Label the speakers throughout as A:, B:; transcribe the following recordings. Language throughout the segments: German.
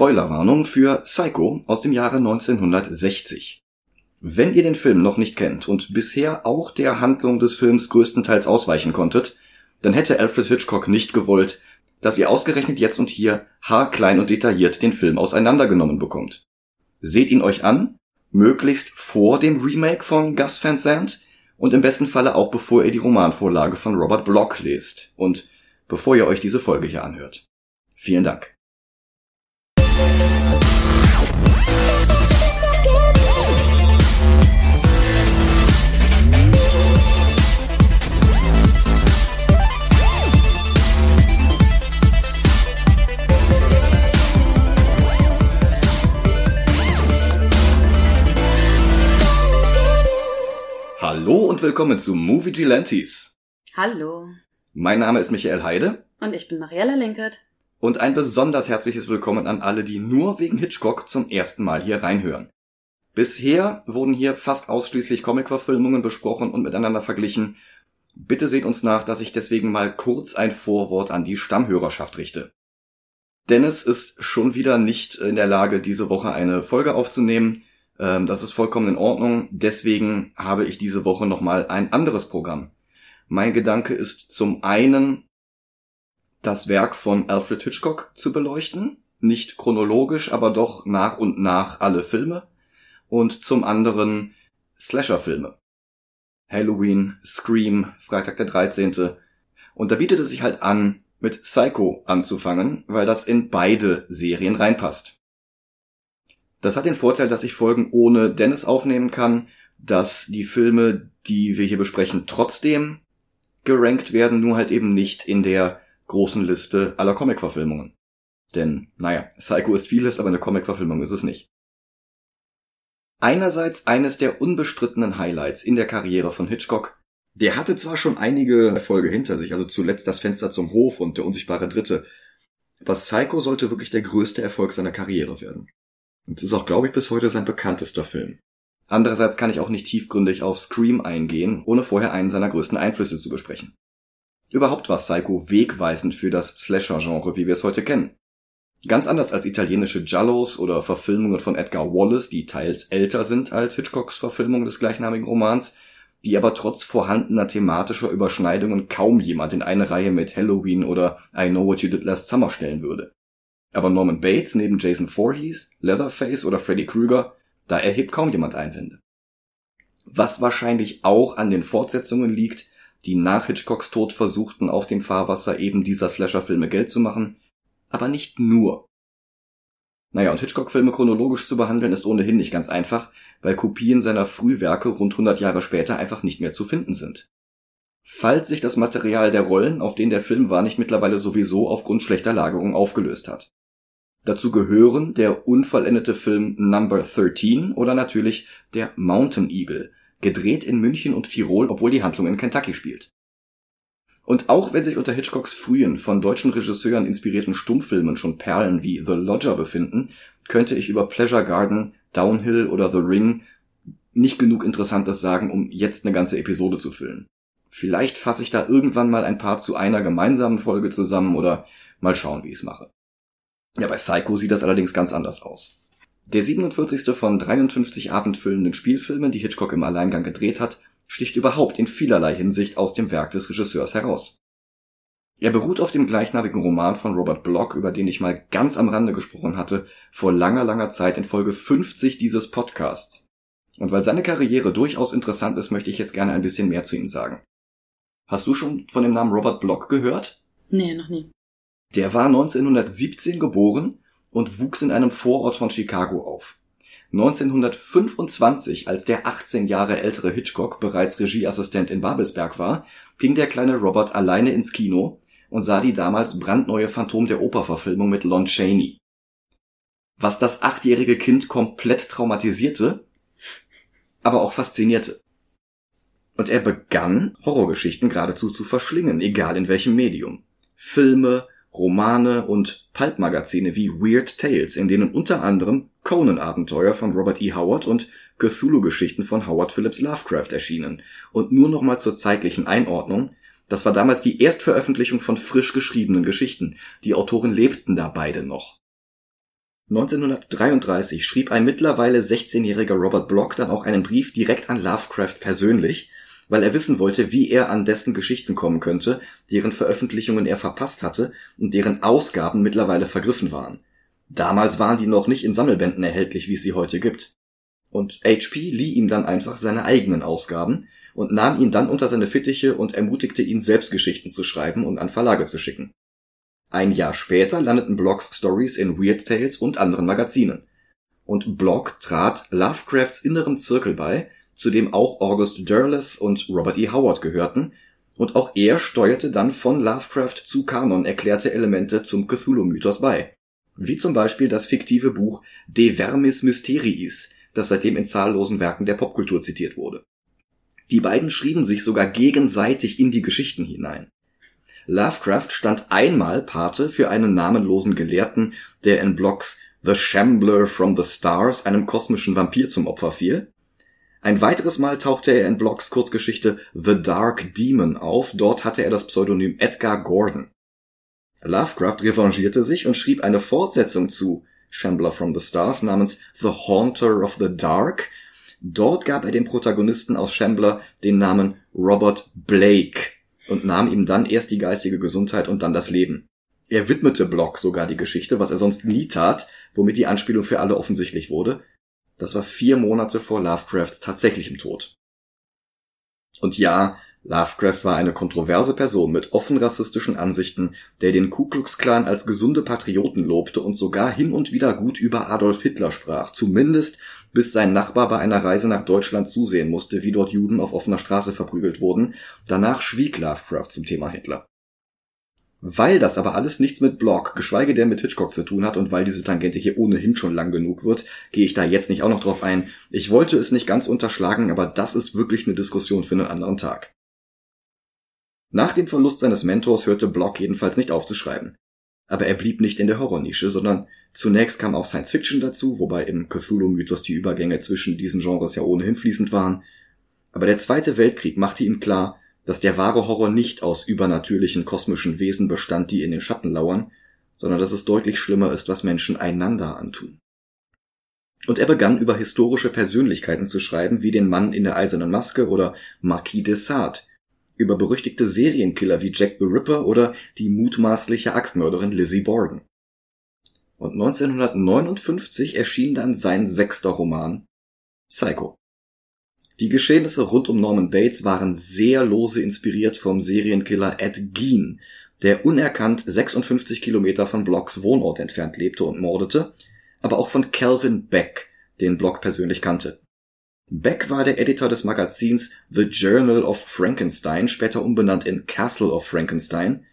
A: Spoilerwarnung für Psycho aus dem Jahre 1960. Wenn ihr den Film noch nicht kennt und bisher auch der Handlung des Films größtenteils ausweichen konntet, dann hätte Alfred Hitchcock nicht gewollt, dass ihr ausgerechnet jetzt und hier haarklein und detailliert den Film auseinandergenommen bekommt. Seht ihn euch an, möglichst vor dem Remake von Gus Van Sant und im besten Falle auch bevor ihr die Romanvorlage von Robert Block lest und bevor ihr euch diese Folge hier anhört. Vielen Dank. Hallo und willkommen zu Movie Gilantes.
B: Hallo.
A: Mein Name ist Michael Heide.
B: Und ich bin Mariella Linkert.
A: Und ein besonders herzliches Willkommen an alle, die nur wegen Hitchcock zum ersten Mal hier reinhören. Bisher wurden hier fast ausschließlich Comic-Verfilmungen besprochen und miteinander verglichen. Bitte seht uns nach, dass ich deswegen mal kurz ein Vorwort an die Stammhörerschaft richte. Dennis ist schon wieder nicht in der Lage, diese Woche eine Folge aufzunehmen. Ähm, das ist vollkommen in Ordnung. Deswegen habe ich diese Woche nochmal ein anderes Programm. Mein Gedanke ist zum einen, das Werk von Alfred Hitchcock zu beleuchten. Nicht chronologisch, aber doch nach und nach alle Filme. Und zum anderen Slasher-Filme. Halloween, Scream, Freitag der 13. Und da bietet es sich halt an, mit Psycho anzufangen, weil das in beide Serien reinpasst. Das hat den Vorteil, dass ich Folgen ohne Dennis aufnehmen kann, dass die Filme, die wir hier besprechen, trotzdem gerankt werden, nur halt eben nicht in der großen Liste aller Comic-Verfilmungen. Denn, naja, Psycho ist vieles, aber eine Comic-Verfilmung ist es nicht. Einerseits eines der unbestrittenen Highlights in der Karriere von Hitchcock. Der hatte zwar schon einige Erfolge hinter sich, also zuletzt das Fenster zum Hof und der unsichtbare Dritte, aber Psycho sollte wirklich der größte Erfolg seiner Karriere werden. Und ist auch, glaube ich, bis heute sein bekanntester Film. Andererseits kann ich auch nicht tiefgründig auf Scream eingehen, ohne vorher einen seiner größten Einflüsse zu besprechen. Überhaupt war Psycho wegweisend für das Slasher-Genre, wie wir es heute kennen. Ganz anders als italienische Giallos oder Verfilmungen von Edgar Wallace, die teils älter sind als Hitchcocks Verfilmung des gleichnamigen Romans, die aber trotz vorhandener thematischer Überschneidungen kaum jemand in eine Reihe mit Halloween oder I Know What You Did Last Summer stellen würde. Aber Norman Bates neben Jason Voorhees, Leatherface oder Freddy Krueger, da erhebt kaum jemand Einwände. Was wahrscheinlich auch an den Fortsetzungen liegt, die nach Hitchcocks Tod versuchten, auf dem Fahrwasser eben dieser Slasher-Filme Geld zu machen, aber nicht nur. Naja, und Hitchcock-Filme chronologisch zu behandeln ist ohnehin nicht ganz einfach, weil Kopien seiner Frühwerke rund 100 Jahre später einfach nicht mehr zu finden sind. Falls sich das Material der Rollen, auf denen der Film war, nicht mittlerweile sowieso aufgrund schlechter Lagerung aufgelöst hat. Dazu gehören der unvollendete Film Number 13 oder natürlich der Mountain Eagle, gedreht in München und Tirol, obwohl die Handlung in Kentucky spielt. Und auch wenn sich unter Hitchcocks frühen, von deutschen Regisseuren inspirierten Stummfilmen schon Perlen wie The Lodger befinden, könnte ich über Pleasure Garden, Downhill oder The Ring nicht genug Interessantes sagen, um jetzt eine ganze Episode zu füllen. Vielleicht fasse ich da irgendwann mal ein paar zu einer gemeinsamen Folge zusammen oder mal schauen, wie ich es mache. Ja, bei Psycho sieht das allerdings ganz anders aus. Der 47. von 53 abendfüllenden Spielfilmen, die Hitchcock im Alleingang gedreht hat, sticht überhaupt in vielerlei Hinsicht aus dem Werk des Regisseurs heraus. Er beruht auf dem gleichnamigen Roman von Robert Block, über den ich mal ganz am Rande gesprochen hatte, vor langer, langer Zeit in Folge 50 dieses Podcasts. Und weil seine Karriere durchaus interessant ist, möchte ich jetzt gerne ein bisschen mehr zu ihm sagen. Hast du schon von dem Namen Robert Block gehört?
B: Nee, noch nie.
A: Der war 1917 geboren und wuchs in einem Vorort von Chicago auf. 1925, als der 18 Jahre ältere Hitchcock bereits Regieassistent in Babelsberg war, ging der kleine Robert alleine ins Kino und sah die damals brandneue Phantom der Oper-Verfilmung mit Lon Chaney. Was das achtjährige Kind komplett traumatisierte, aber auch faszinierte. Und er begann, Horrorgeschichten geradezu zu verschlingen, egal in welchem Medium. Filme, Romane und Pulp-Magazine wie Weird Tales, in denen unter anderem Conan-Abenteuer von Robert E. Howard und Cthulhu-Geschichten von Howard Phillips Lovecraft erschienen. Und nur nochmal zur zeitlichen Einordnung. Das war damals die Erstveröffentlichung von frisch geschriebenen Geschichten. Die Autoren lebten da beide noch. 1933 schrieb ein mittlerweile 16-jähriger Robert Block dann auch einen Brief direkt an Lovecraft persönlich, weil er wissen wollte, wie er an dessen Geschichten kommen könnte, deren Veröffentlichungen er verpasst hatte und deren Ausgaben mittlerweile vergriffen waren. Damals waren die noch nicht in Sammelbänden erhältlich, wie es sie heute gibt. Und HP lieh ihm dann einfach seine eigenen Ausgaben und nahm ihn dann unter seine Fittiche und ermutigte ihn selbst Geschichten zu schreiben und an Verlage zu schicken. Ein Jahr später landeten Blocks Stories in Weird Tales und anderen Magazinen. Und Block trat Lovecrafts inneren Zirkel bei, zu dem auch August Derleth und Robert E. Howard gehörten, und auch er steuerte dann von Lovecraft zu Kanon erklärte Elemente zum Cthulhu-Mythos bei. Wie zum Beispiel das fiktive Buch De Vermis Mysteriis, das seitdem in zahllosen Werken der Popkultur zitiert wurde. Die beiden schrieben sich sogar gegenseitig in die Geschichten hinein. Lovecraft stand einmal Pate für einen namenlosen Gelehrten, der in Blocks The Shambler from the Stars einem kosmischen Vampir zum Opfer fiel. Ein weiteres Mal tauchte er in Blocks Kurzgeschichte The Dark Demon auf, dort hatte er das Pseudonym Edgar Gordon. Lovecraft revanchierte sich und schrieb eine Fortsetzung zu Shambler from the Stars namens The Haunter of the Dark. Dort gab er dem Protagonisten aus Shambler den Namen Robert Blake und nahm ihm dann erst die geistige Gesundheit und dann das Leben. Er widmete Block sogar die Geschichte, was er sonst nie tat, womit die Anspielung für alle offensichtlich wurde. Das war vier Monate vor Lovecrafts tatsächlichem Tod. Und ja, Lovecraft war eine kontroverse Person mit offen rassistischen Ansichten, der den Ku Klux Klan als gesunde Patrioten lobte und sogar hin und wieder gut über Adolf Hitler sprach, zumindest bis sein Nachbar bei einer Reise nach Deutschland zusehen musste, wie dort Juden auf offener Straße verprügelt wurden. Danach schwieg Lovecraft zum Thema Hitler. Weil das aber alles nichts mit Block, geschweige denn mit Hitchcock zu tun hat und weil diese Tangente hier ohnehin schon lang genug wird, gehe ich da jetzt nicht auch noch drauf ein. Ich wollte es nicht ganz unterschlagen, aber das ist wirklich eine Diskussion für einen anderen Tag. Nach dem Verlust seines Mentors hörte Block jedenfalls nicht auf zu schreiben. Aber er blieb nicht in der Horrornische, sondern zunächst kam auch Science Fiction dazu, wobei im Cthulhu-Mythos die Übergänge zwischen diesen Genres ja ohnehin fließend waren. Aber der Zweite Weltkrieg machte ihm klar, dass der wahre Horror nicht aus übernatürlichen kosmischen Wesen bestand, die in den Schatten lauern, sondern dass es deutlich schlimmer ist, was Menschen einander antun. Und er begann über historische Persönlichkeiten zu schreiben, wie den Mann in der eisernen Maske oder Marquis de Sade, über berüchtigte Serienkiller wie Jack the Ripper oder die mutmaßliche Axtmörderin Lizzie Borden. Und 1959 erschien dann sein sechster Roman Psycho. Die Geschehnisse rund um Norman Bates waren sehr lose inspiriert vom Serienkiller Ed Gein, der unerkannt 56 Kilometer von Blocks Wohnort entfernt lebte und mordete, aber auch von Calvin Beck, den Block persönlich kannte. Beck war der Editor des Magazins The Journal of Frankenstein, später umbenannt in Castle of Frankenstein,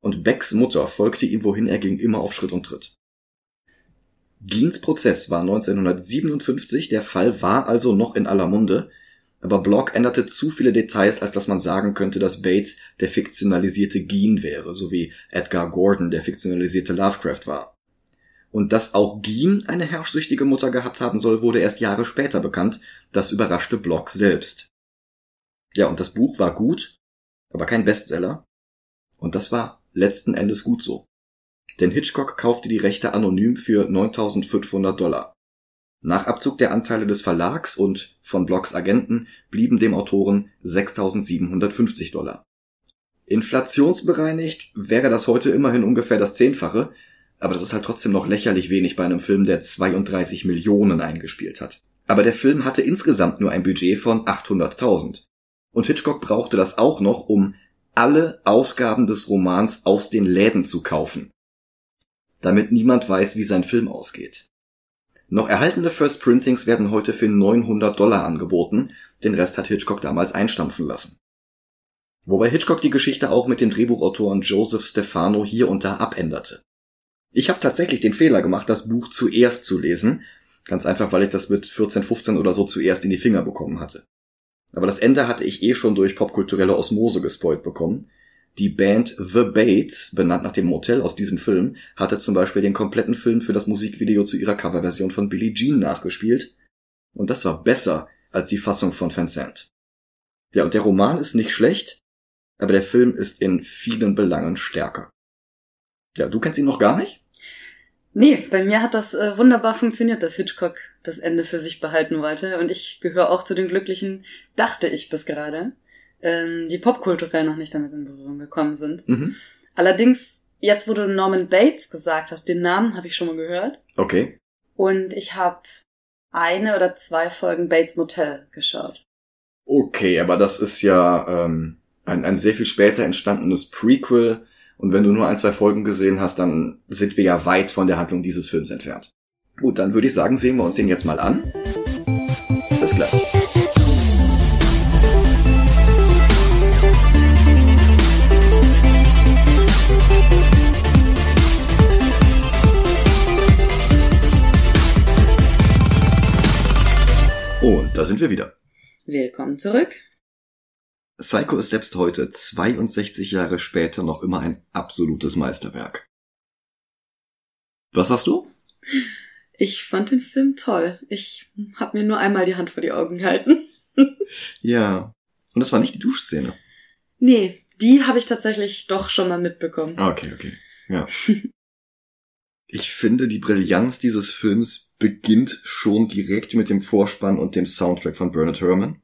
A: und Becks Mutter folgte ihm, wohin er ging, immer auf Schritt und Tritt. Geens Prozess war 1957, der Fall war also noch in aller Munde, aber Block änderte zu viele Details, als dass man sagen könnte, dass Bates der fiktionalisierte Geen wäre, so wie Edgar Gordon der fiktionalisierte Lovecraft war. Und dass auch Geen eine herrschsüchtige Mutter gehabt haben soll, wurde erst Jahre später bekannt. Das überraschte Block selbst. Ja, und das Buch war gut, aber kein Bestseller. Und das war letzten Endes gut so. Denn Hitchcock kaufte die Rechte anonym für 9500 Dollar. Nach Abzug der Anteile des Verlags und von Blocks Agenten blieben dem Autoren 6750 Dollar. Inflationsbereinigt wäre das heute immerhin ungefähr das Zehnfache, aber das ist halt trotzdem noch lächerlich wenig bei einem Film, der 32 Millionen eingespielt hat. Aber der Film hatte insgesamt nur ein Budget von 800.000. Und Hitchcock brauchte das auch noch, um alle Ausgaben des Romans aus den Läden zu kaufen. Damit niemand weiß, wie sein Film ausgeht. Noch erhaltene First Printings werden heute für 900 Dollar angeboten, den Rest hat Hitchcock damals einstampfen lassen. Wobei Hitchcock die Geschichte auch mit dem Drehbuchautoren Joseph Stefano hier und da abänderte. Ich habe tatsächlich den Fehler gemacht, das Buch zuerst zu lesen. Ganz einfach, weil ich das mit 14, 15 oder so zuerst in die Finger bekommen hatte. Aber das Ende hatte ich eh schon durch popkulturelle Osmose gespoilt bekommen. Die Band The Bates, benannt nach dem Motel aus diesem Film, hatte zum Beispiel den kompletten Film für das Musikvideo zu ihrer Coverversion von Billie Jean nachgespielt. Und das war besser als die Fassung von Vincent. Ja, und der Roman ist nicht schlecht, aber der Film ist in vielen Belangen stärker. Ja, du kennst ihn noch gar nicht?
B: Nee, bei mir hat das äh, wunderbar funktioniert, dass Hitchcock das Ende für sich behalten wollte. Und ich gehöre auch zu den Glücklichen, dachte ich bis gerade, ähm, die popkulturell noch nicht damit in Berührung gekommen sind.
A: Mhm.
B: Allerdings, jetzt wo du Norman Bates gesagt hast, den Namen habe ich schon mal gehört.
A: Okay.
B: Und ich habe eine oder zwei Folgen Bates Motel geschaut.
A: Okay, aber das ist ja ähm, ein, ein sehr viel später entstandenes Prequel. Und wenn du nur ein, zwei Folgen gesehen hast, dann sind wir ja weit von der Handlung dieses Films entfernt. Gut, dann würde ich sagen, sehen wir uns den jetzt mal an. Bis gleich. Da sind wir wieder.
B: Willkommen zurück.
A: Psycho ist selbst heute, 62 Jahre später, noch immer ein absolutes Meisterwerk. Was hast du?
B: Ich fand den Film toll. Ich habe mir nur einmal die Hand vor die Augen gehalten.
A: Ja. Und das war nicht die Duschszene.
B: Nee, die habe ich tatsächlich doch schon mal mitbekommen.
A: Okay, okay. Ja. Ich finde, die Brillanz dieses Films beginnt schon direkt mit dem Vorspann und dem Soundtrack von Bernard Herrmann.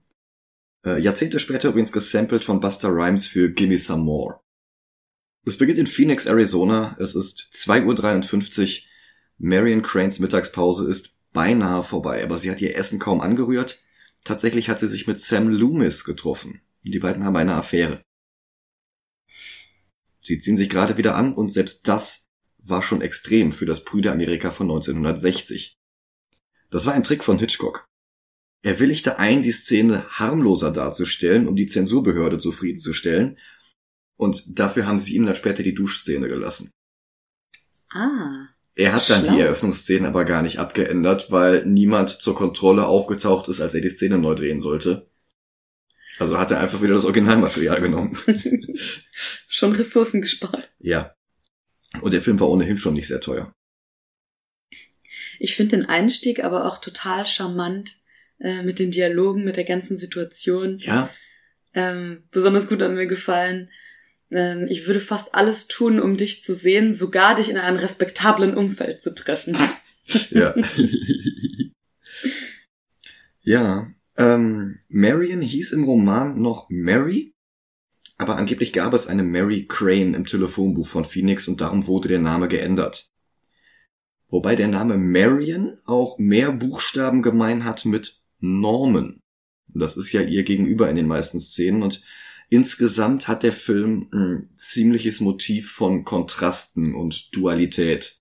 A: Äh, Jahrzehnte später übrigens gesampelt von Buster Rhymes für Gimme Some More. Es beginnt in Phoenix, Arizona. Es ist 2.53 Uhr. Marion Cranes Mittagspause ist beinahe vorbei, aber sie hat ihr Essen kaum angerührt. Tatsächlich hat sie sich mit Sam Loomis getroffen. Die beiden haben eine Affäre. Sie ziehen sich gerade wieder an und selbst das war schon extrem für das Brüderamerika von 1960. Das war ein Trick von Hitchcock. Er willigte ein, die Szene harmloser darzustellen, um die Zensurbehörde zufriedenzustellen, und dafür haben sie ihm dann später die Duschszene gelassen.
B: Ah.
A: Er hat dann
B: Schlau.
A: die Eröffnungsszene aber gar nicht abgeändert, weil niemand zur Kontrolle aufgetaucht ist, als er die Szene neu drehen sollte. Also hat er einfach wieder das Originalmaterial genommen.
B: Schon Ressourcen gespart.
A: ja. Und der Film war ohnehin schon nicht sehr teuer.
B: Ich finde den Einstieg aber auch total charmant äh, mit den Dialogen, mit der ganzen Situation.
A: Ja,
B: Ähm, besonders gut hat mir gefallen. Ähm, ich würde fast alles tun, um dich zu sehen, sogar dich in einem respektablen Umfeld zu treffen.
A: ja. ja, ähm, Marion hieß im Roman noch Mary, aber angeblich gab es eine Mary Crane im Telefonbuch von Phoenix und darum wurde der Name geändert. Wobei der Name Marion auch mehr Buchstaben gemein hat mit Norman. Das ist ja ihr Gegenüber in den meisten Szenen und insgesamt hat der Film ein ziemliches Motiv von Kontrasten und Dualität.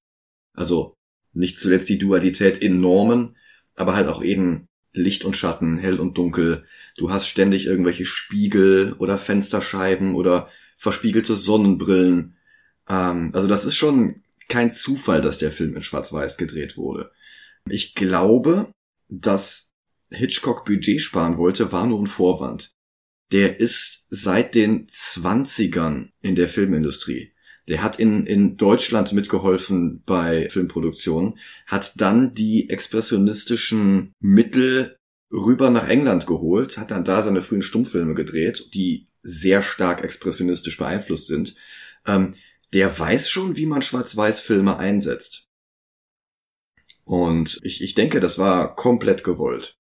A: Also nicht zuletzt die Dualität in Normen, aber halt auch eben Licht und Schatten, hell und dunkel. Du hast ständig irgendwelche Spiegel oder Fensterscheiben oder verspiegelte Sonnenbrillen. Ähm, also das ist schon kein Zufall, dass der Film in Schwarz-Weiß gedreht wurde. Ich glaube, dass Hitchcock Budget sparen wollte, war nur ein Vorwand. Der ist seit den Zwanzigern in der Filmindustrie. Der hat in, in Deutschland mitgeholfen bei Filmproduktionen, hat dann die expressionistischen Mittel rüber nach England geholt, hat dann da seine frühen Stummfilme gedreht, die sehr stark expressionistisch beeinflusst sind. Ähm, der weiß schon, wie man Schwarz-Weiß-Filme einsetzt. Und ich, ich denke, das war komplett gewollt.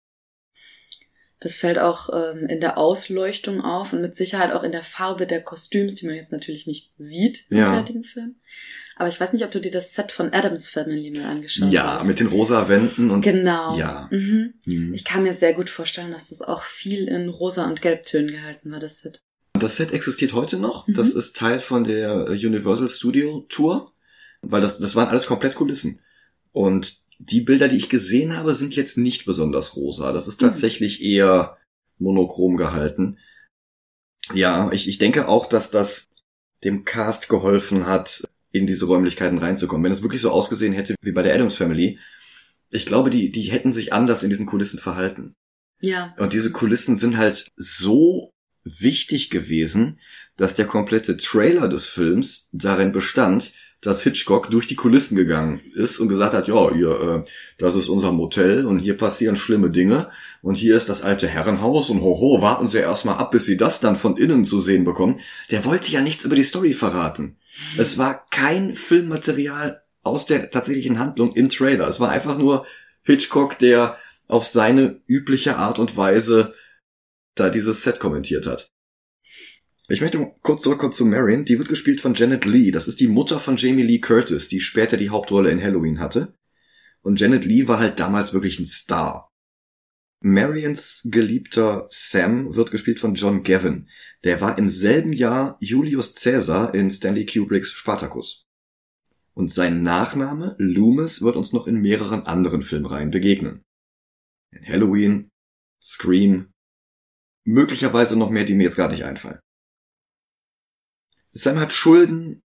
B: Das fällt auch ähm, in der Ausleuchtung auf und mit Sicherheit auch in der Farbe der Kostüms, die man jetzt natürlich nicht sieht im
A: Ja.
B: fertigen Film. Aber ich weiß nicht, ob du dir das Set von Adams Family mal angeschaut
A: Ja,
B: hast.
A: mit den rosa Wänden und
B: Genau.
A: Ja.
B: Mhm.
A: Hm.
B: Ich kann mir sehr gut vorstellen, dass das auch viel in rosa und gelbtönen gehalten war, das Set.
A: Das Set existiert heute noch.
B: Mhm.
A: Das ist Teil von der Universal Studio Tour, weil das, das waren alles komplett Kulissen. Und die Bilder, die ich gesehen habe, sind jetzt nicht besonders rosa. Das ist
B: Mhm.
A: tatsächlich eher monochrom gehalten. Ja, ich, ich denke auch, dass das dem Cast geholfen hat, in diese Räumlichkeiten reinzukommen. Wenn es wirklich so ausgesehen hätte wie bei der Adams Family, ich glaube, die, die hätten sich anders in diesen Kulissen verhalten.
B: Ja.
A: Und diese Kulissen sind halt so wichtig gewesen, dass der komplette Trailer des Films darin bestand, dass Hitchcock durch die Kulissen gegangen ist und gesagt hat, ja, hier, äh, das ist unser Motel und hier passieren schlimme Dinge und hier ist das alte Herrenhaus und hoho, warten Sie erstmal ab, bis Sie das dann von innen zu sehen bekommen. Der wollte ja nichts über die Story verraten. Es war kein Filmmaterial aus der tatsächlichen Handlung im Trailer. Es war einfach nur Hitchcock, der auf seine übliche Art und Weise da dieses Set kommentiert hat. Ich möchte kurz zurückkommen zu Marion. Die wird gespielt von Janet Lee. Das ist die Mutter von Jamie Lee Curtis, die später die Hauptrolle in Halloween hatte. Und Janet Lee war halt damals wirklich ein Star. Marions geliebter Sam wird gespielt von John Gavin. Der war im selben Jahr Julius Caesar in Stanley Kubricks Spartacus. Und sein Nachname, Loomis, wird uns noch in mehreren anderen Filmreihen begegnen. In Halloween, Scream, möglicherweise noch mehr, die mir jetzt gar nicht einfallen. Sam hat Schulden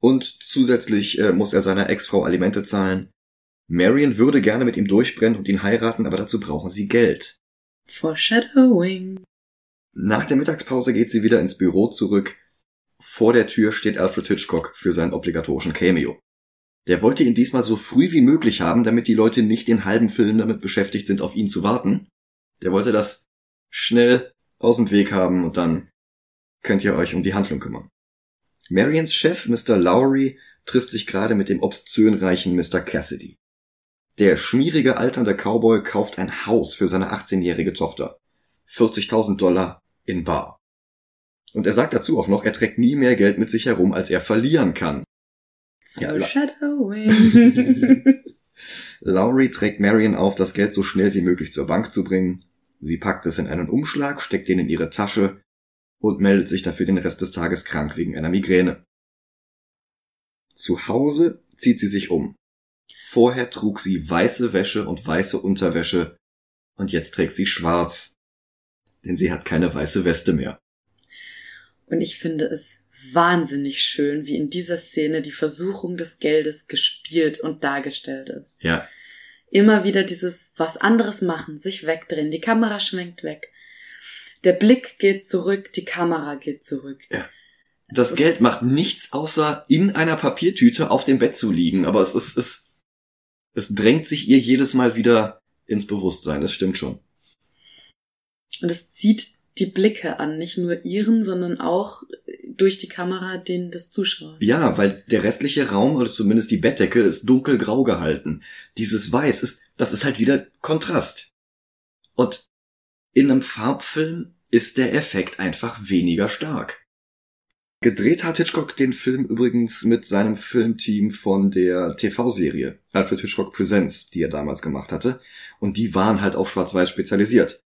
A: und zusätzlich äh, muss er seiner Ex-Frau Alimente zahlen. Marion würde gerne mit ihm durchbrennen und ihn heiraten, aber dazu brauchen sie Geld.
B: Foreshadowing.
A: Nach der Mittagspause geht sie wieder ins Büro zurück. Vor der Tür steht Alfred Hitchcock für seinen obligatorischen Cameo. Der wollte ihn diesmal so früh wie möglich haben, damit die Leute nicht den halben Film damit beschäftigt sind, auf ihn zu warten. Der wollte das schnell aus dem Weg haben und dann könnt ihr euch um die Handlung kümmern. Marians Chef, Mr. Lowry, trifft sich gerade mit dem obszönreichen Mr. Cassidy. Der schmierige alternde Cowboy kauft ein Haus für seine 18-jährige Tochter. 40.000 Dollar in Bar. Und er sagt dazu auch noch, er trägt nie mehr Geld mit sich herum, als er verlieren kann.
B: Ja, Foreshadowing.
A: Lowry trägt Marion auf, das Geld so schnell wie möglich zur Bank zu bringen. Sie packt es in einen Umschlag, steckt den in ihre Tasche und meldet sich dafür den Rest des Tages krank wegen einer Migräne. Zu Hause zieht sie sich um. Vorher trug sie weiße Wäsche und weiße Unterwäsche und jetzt trägt sie schwarz. Denn sie hat keine weiße Weste mehr.
B: Und ich finde es wahnsinnig schön, wie in dieser Szene die Versuchung des Geldes gespielt und dargestellt ist.
A: Ja.
B: Immer wieder dieses was anderes machen, sich wegdrehen, die Kamera schwenkt weg. Der Blick geht zurück, die Kamera geht zurück.
A: Ja. Das
B: Das
A: Geld macht nichts außer in einer Papiertüte auf dem Bett zu liegen, aber es ist, es, es drängt sich ihr jedes Mal wieder ins Bewusstsein, das stimmt schon.
B: Und es zieht die Blicke an, nicht nur ihren, sondern auch durch die Kamera den des Zuschauers.
A: Ja, weil der restliche Raum, oder zumindest die Bettdecke, ist dunkelgrau gehalten. Dieses Weiß ist, das ist halt wieder Kontrast. Und in einem Farbfilm ist der Effekt einfach weniger stark. Gedreht hat Hitchcock den Film übrigens mit seinem Filmteam von der TV-Serie Alfred Hitchcock Presents, die er damals gemacht hatte. Und die waren halt auf Schwarz-Weiß spezialisiert.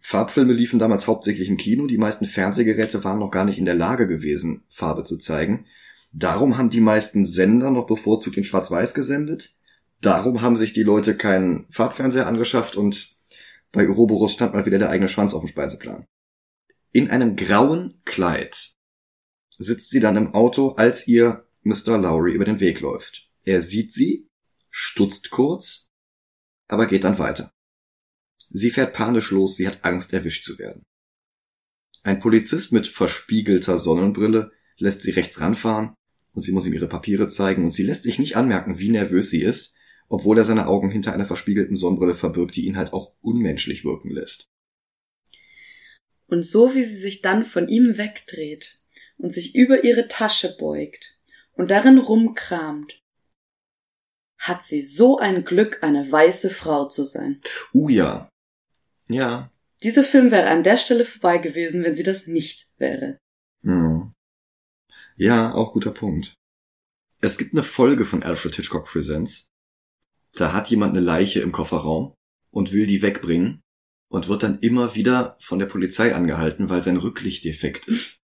A: Farbfilme liefen damals hauptsächlich im Kino, die meisten Fernsehgeräte waren noch gar nicht in der Lage gewesen, Farbe zu zeigen. Darum haben die meisten Sender noch bevorzugt in Schwarz-Weiß gesendet. Darum haben sich die Leute keinen Farbfernseher angeschafft und bei Ouroboros stand mal wieder der eigene Schwanz auf dem Speiseplan. In einem grauen Kleid sitzt sie dann im Auto, als ihr Mr. Lowry über den Weg läuft. Er sieht sie, stutzt kurz, aber geht dann weiter. Sie fährt panisch los, sie hat Angst, erwischt zu werden. Ein Polizist mit verspiegelter Sonnenbrille lässt sie rechts ranfahren und sie muss ihm ihre Papiere zeigen und sie lässt sich nicht anmerken, wie nervös sie ist, obwohl er seine Augen hinter einer verspiegelten Sonnenbrille verbirgt, die ihn halt auch unmenschlich wirken lässt.
B: Und so wie sie sich dann von ihm wegdreht und sich über ihre Tasche beugt und darin rumkramt, hat sie so ein Glück, eine weiße Frau zu sein.
A: Uh ja. Ja.
B: Dieser Film wäre an der Stelle vorbei gewesen, wenn sie das nicht wäre.
A: Hm. Ja, auch guter Punkt. Es gibt eine Folge von Alfred Hitchcock Presents. Da hat jemand eine Leiche im Kofferraum und will die wegbringen und wird dann immer wieder von der Polizei angehalten, weil sein Rücklicht defekt ist.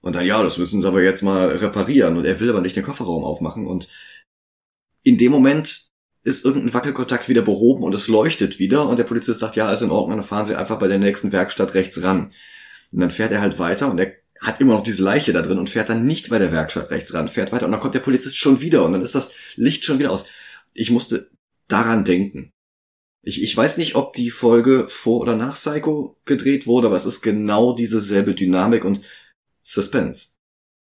A: Und dann, ja, das müssen sie aber jetzt mal reparieren und er will aber nicht den Kofferraum aufmachen und in dem Moment ist irgendein Wackelkontakt wieder behoben und es leuchtet wieder und der Polizist sagt, ja, ist in Ordnung, dann fahren Sie einfach bei der nächsten Werkstatt rechts ran. Und dann fährt er halt weiter und er hat immer noch diese Leiche da drin und fährt dann nicht bei der Werkstatt rechts ran, fährt weiter und dann kommt der Polizist schon wieder und dann ist das Licht schon wieder aus. Ich musste daran denken. Ich, ich weiß nicht, ob die Folge vor oder nach Psycho gedreht wurde, aber es ist genau diese selbe Dynamik und Suspense.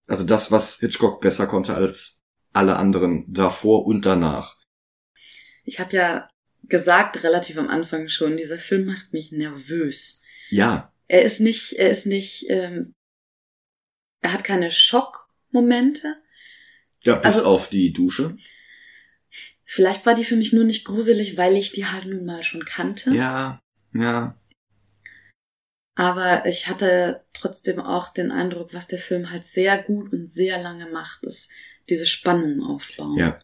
A: Also das, was Hitchcock besser konnte als alle anderen davor und danach.
B: Ich habe ja gesagt, relativ am Anfang schon, dieser Film macht mich nervös.
A: Ja,
B: Er ist nicht, er ist nicht, ähm, er hat keine Schockmomente.
A: ja, bis
B: Also-
A: auf die Dusche.
B: Vielleicht war die für mich nur nicht gruselig, weil ich die halt nun mal schon kannte.
A: Ja, ja.
B: Aber ich hatte trotzdem auch den Eindruck, was der Film halt sehr gut und sehr lange macht, ist diese Spannung aufbauen.
A: Ja.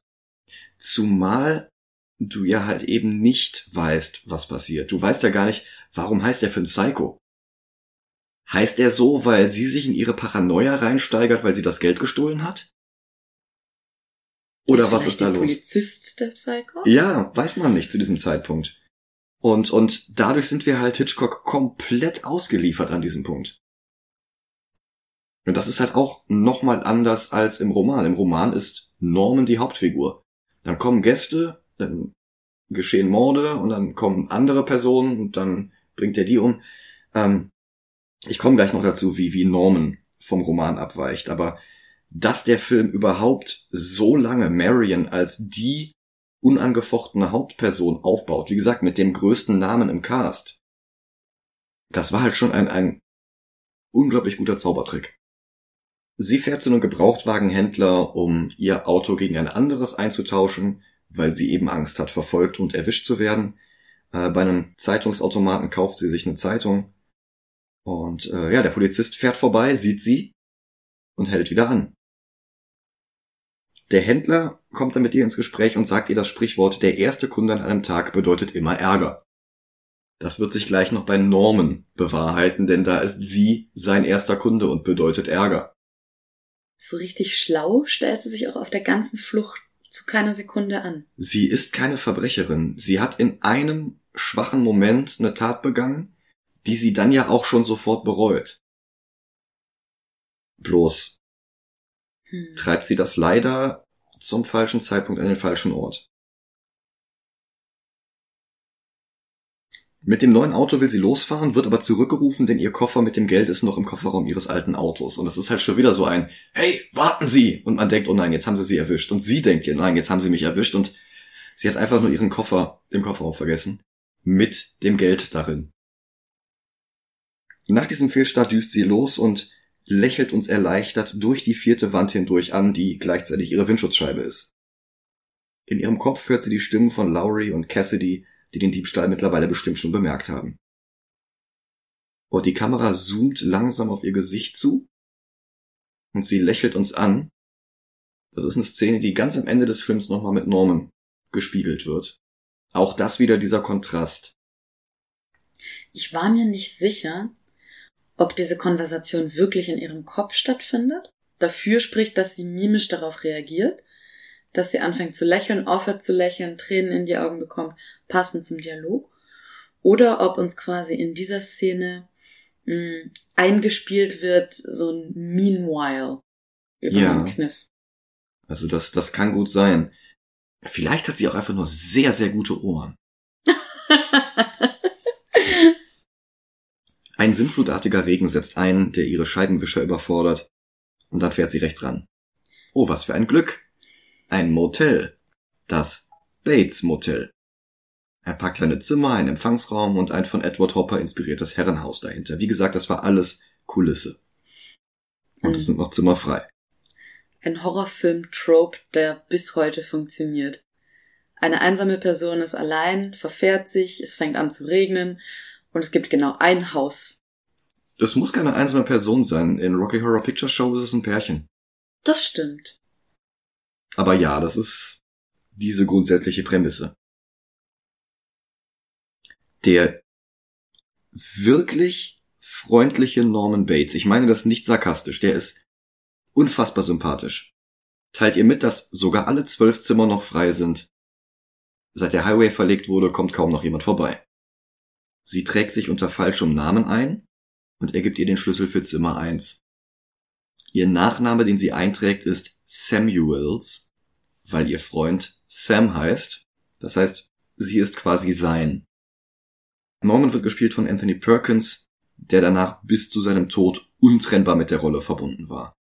A: Zumal du ja halt eben nicht weißt, was passiert. Du weißt ja gar nicht, warum heißt der Film Psycho? Heißt er so, weil sie sich in ihre Paranoia reinsteigert, weil sie das Geld gestohlen hat? Oder
B: ist
A: was ist da
B: der
A: los?
B: Polizist der Psycho?
A: Ja, weiß man nicht zu diesem Zeitpunkt. Und, und dadurch sind wir halt Hitchcock komplett ausgeliefert an diesem Punkt. Und das ist halt auch nochmal anders als im Roman. Im Roman ist Norman die Hauptfigur. Dann kommen Gäste, dann geschehen Morde und dann kommen andere Personen und dann bringt er die um. Ähm, ich komme gleich noch dazu, wie, wie Norman vom Roman abweicht, aber dass der Film überhaupt so lange Marion als die unangefochtene Hauptperson aufbaut, wie gesagt, mit dem größten Namen im Cast, das war halt schon ein, ein unglaublich guter Zaubertrick. Sie fährt zu einem Gebrauchtwagenhändler, um ihr Auto gegen ein anderes einzutauschen, weil sie eben Angst hat, verfolgt und erwischt zu werden. Äh, bei einem Zeitungsautomaten kauft sie sich eine Zeitung. Und äh, ja, der Polizist fährt vorbei, sieht sie und hält wieder an. Der Händler kommt dann mit ihr ins Gespräch und sagt ihr das Sprichwort, der erste Kunde an einem Tag bedeutet immer Ärger. Das wird sich gleich noch bei Norman bewahrheiten, denn da ist sie sein erster Kunde und bedeutet Ärger.
B: So richtig schlau stellt sie sich auch auf der ganzen Flucht zu keiner Sekunde an.
A: Sie ist keine Verbrecherin. Sie hat in einem schwachen Moment eine Tat begangen, die sie dann ja auch schon sofort bereut. Bloß
B: Hm.
A: treibt sie das leider zum falschen Zeitpunkt an den falschen Ort. Mit dem neuen Auto will sie losfahren, wird aber zurückgerufen, denn ihr Koffer mit dem Geld ist noch im Kofferraum ihres alten Autos. Und es ist halt schon wieder so ein, hey, warten Sie! Und man denkt, oh nein, jetzt haben sie sie erwischt. Und sie denkt, nein, jetzt haben sie mich erwischt. Und sie hat einfach nur ihren Koffer im Kofferraum vergessen. Mit dem Geld darin. Nach diesem Fehlstart düst sie los und lächelt uns erleichtert durch die vierte Wand hindurch an, die gleichzeitig ihre Windschutzscheibe ist. In ihrem Kopf hört sie die Stimmen von Lowry und Cassidy, die den Diebstahl mittlerweile bestimmt schon bemerkt haben. Und die Kamera zoomt langsam auf ihr Gesicht zu und sie lächelt uns an. Das ist eine Szene, die ganz am Ende des Films nochmal mit Norman gespiegelt wird. Auch das wieder dieser Kontrast.
B: Ich war mir nicht sicher, ob diese Konversation wirklich in ihrem Kopf stattfindet. Dafür spricht, dass sie mimisch darauf reagiert, dass sie anfängt zu lächeln, aufhört zu lächeln, Tränen in die Augen bekommt, passend zum Dialog. Oder ob uns quasi in dieser Szene mh, eingespielt wird, so ein Meanwhile über
A: Ja.
B: einen Kniff.
A: Also das, das kann gut sein. Vielleicht hat sie auch einfach nur sehr, sehr gute Ohren. Ein sinnflutartiger Regen setzt ein, der ihre Scheibenwischer überfordert. Und dann fährt sie rechts ran. Oh, was für ein Glück. Ein Motel. Das Bates Motel. Ein paar kleine Zimmer, ein Empfangsraum und ein von Edward Hopper inspiriertes Herrenhaus dahinter. Wie gesagt, das war alles Kulisse. Und es sind noch Zimmer frei.
B: Ein Horrorfilm-Trope, der bis heute funktioniert. Eine einsame Person ist allein, verfährt sich, es fängt an zu regnen und es gibt genau ein Haus.
A: Es muss keine einsame Person sein. In Rocky Horror Picture Show ist es ein Pärchen.
B: Das stimmt.
A: Aber ja, das ist diese grundsätzliche Prämisse. Der wirklich freundliche Norman Bates, ich meine das nicht sarkastisch, der ist unfassbar sympathisch. Teilt ihr mit, dass sogar alle zwölf Zimmer noch frei sind. Seit der Highway verlegt wurde, kommt kaum noch jemand vorbei. Sie trägt sich unter falschem Namen ein und er gibt ihr den Schlüssel für Zimmer 1. Ihr Nachname, den sie einträgt, ist Samuels, weil ihr Freund Sam heißt. Das heißt, sie ist quasi sein. Norman wird gespielt von Anthony Perkins, der danach bis zu seinem Tod untrennbar mit der Rolle verbunden war.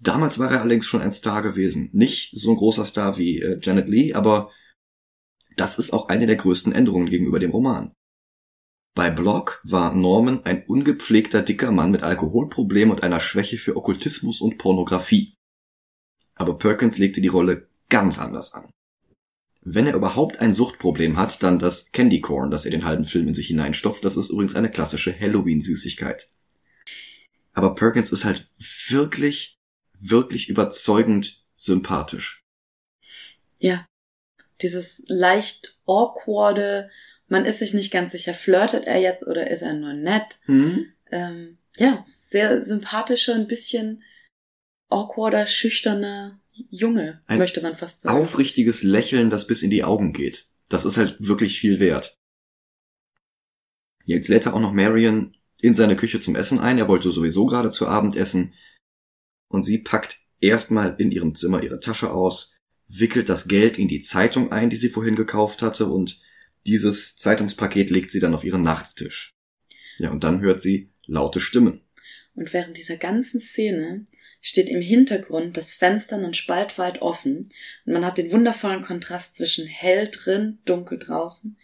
A: Damals war er allerdings schon ein Star gewesen. Nicht so ein großer Star wie äh, Janet Lee, aber das ist auch eine der größten Änderungen gegenüber dem Roman. Bei Block war Norman ein ungepflegter dicker Mann mit Alkoholproblem und einer Schwäche für Okkultismus und Pornografie. Aber Perkins legte die Rolle ganz anders an. Wenn er überhaupt ein Suchtproblem hat, dann das Candy Corn, das er den halben Film in sich hineinstopft. Das ist übrigens eine klassische Halloween-Süßigkeit. Aber Perkins ist halt wirklich, wirklich überzeugend sympathisch.
B: Ja. Dieses leicht awkwarde, man ist sich nicht ganz sicher, flirtet er jetzt oder ist er nur nett?
A: Hm?
B: Ähm, ja, sehr sympathischer, ein bisschen awkwarder, schüchterner Junge,
A: Ein
B: möchte man fast sagen.
A: Aufrichtiges Lächeln, das bis in die Augen geht. Das ist halt wirklich viel wert. Jetzt lädt er auch noch Marion in seine Küche zum Essen ein. Er wollte sowieso gerade zu Abend essen. Und sie packt erstmal in ihrem Zimmer ihre Tasche aus, wickelt das Geld in die Zeitung ein, die sie vorhin gekauft hatte, und dieses Zeitungspaket legt sie dann auf ihren Nachttisch. Ja, und dann hört sie laute Stimmen.
B: Und während dieser ganzen Szene steht im Hintergrund das Fenster einen Spalt weit offen und man hat den wundervollen Kontrast zwischen hell drin, dunkel draußen.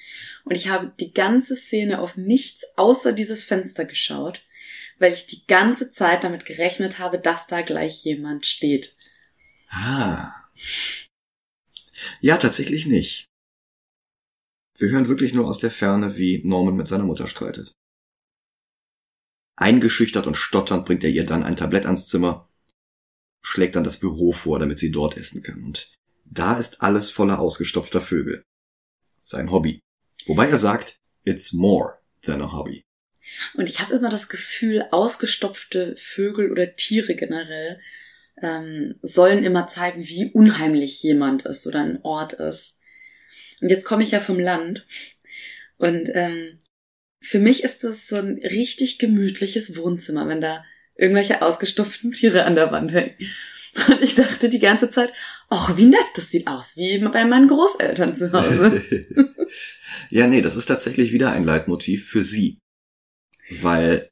B: Und ich habe die ganze Szene auf nichts außer dieses Fenster geschaut, weil ich die ganze Zeit damit gerechnet habe, dass da gleich jemand steht.
A: Ah. Ja, tatsächlich nicht. Wir hören wirklich nur aus der Ferne, wie Norman mit seiner Mutter streitet. Eingeschüchtert und stotternd bringt er ihr dann ein Tablett ans Zimmer, schlägt dann das Büro vor, damit sie dort essen kann. Und da ist alles voller ausgestopfter Vögel. Sein Hobby. Wobei er sagt, it's more than a hobby.
B: Und ich habe immer das Gefühl, ausgestopfte Vögel oder Tiere generell ähm, sollen immer zeigen, wie unheimlich jemand ist oder ein Ort ist. Und jetzt komme ich ja vom Land und ähm, für mich ist das so ein richtig gemütliches Wohnzimmer, wenn da irgendwelche ausgestopften Tiere an der Wand hängen. Und ich dachte die ganze Zeit, ach, wie nett, das sieht aus, wie bei meinen Großeltern zu Hause.
A: ja, nee, das ist tatsächlich wieder ein Leitmotiv für sie. Weil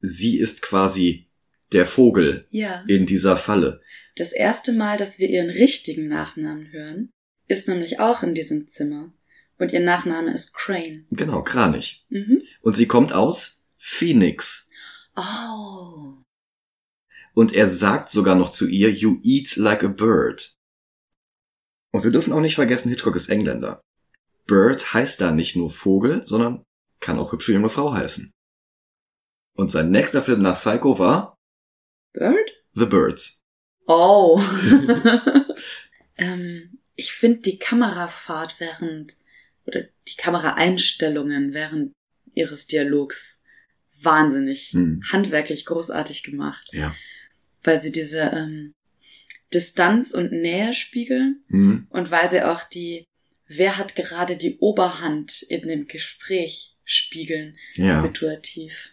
A: sie ist quasi der Vogel
B: ja.
A: in dieser Falle.
B: Das erste Mal, dass wir ihren richtigen Nachnamen hören, ist nämlich auch in diesem Zimmer. Und ihr Nachname ist Crane.
A: Genau, Kranich.
B: Mhm.
A: Und sie kommt aus Phoenix.
B: Oh.
A: Und er sagt sogar noch zu ihr, you eat like a bird. Und wir dürfen auch nicht vergessen, Hitchcock ist Engländer. Bird heißt da nicht nur Vogel, sondern kann auch hübsche junge Frau heißen. Und sein nächster Film nach Psycho war
B: Bird?
A: The Birds.
B: Oh. ähm, ich finde die Kamerafahrt während oder die Kameraeinstellungen während ihres Dialogs wahnsinnig
A: Hm.
B: handwerklich großartig gemacht,
A: Ja.
B: weil sie diese ähm, Distanz und Nähe spiegeln
A: Hm.
B: und weil sie auch die Wer hat gerade die Oberhand in dem Gespräch spiegeln,
A: Ja.
B: situativ.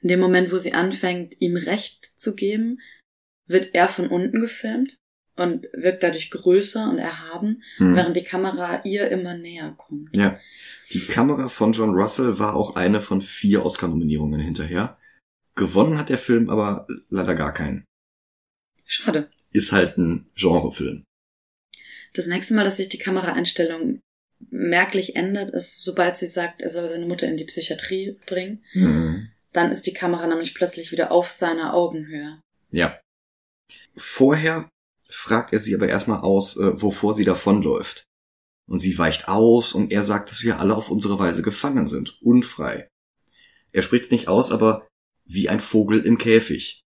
B: In dem Moment, wo sie anfängt, ihm Recht zu geben, wird er von unten gefilmt und wirkt dadurch größer und erhaben,
A: Hm.
B: während die Kamera ihr immer näher kommt.
A: Ja. Die Kamera von John Russell war auch eine von vier Oscar-Nominierungen hinterher. Gewonnen hat der Film aber leider gar keinen.
B: Schade.
A: Ist halt ein Genrefilm.
B: Das nächste Mal, dass sich die Kameraeinstellung merklich ändert, ist, sobald sie sagt, er soll seine Mutter in die Psychiatrie bringen.
A: Hm.
B: Dann ist die Kamera nämlich plötzlich wieder auf seiner Augenhöhe.
A: Ja. Vorher fragt er sie aber erstmal aus, äh, wovor sie davonläuft. Und sie weicht aus und er sagt, dass wir alle auf unsere Weise gefangen sind, unfrei. Er spricht's nicht aus, aber wie ein Vogel im Käfig.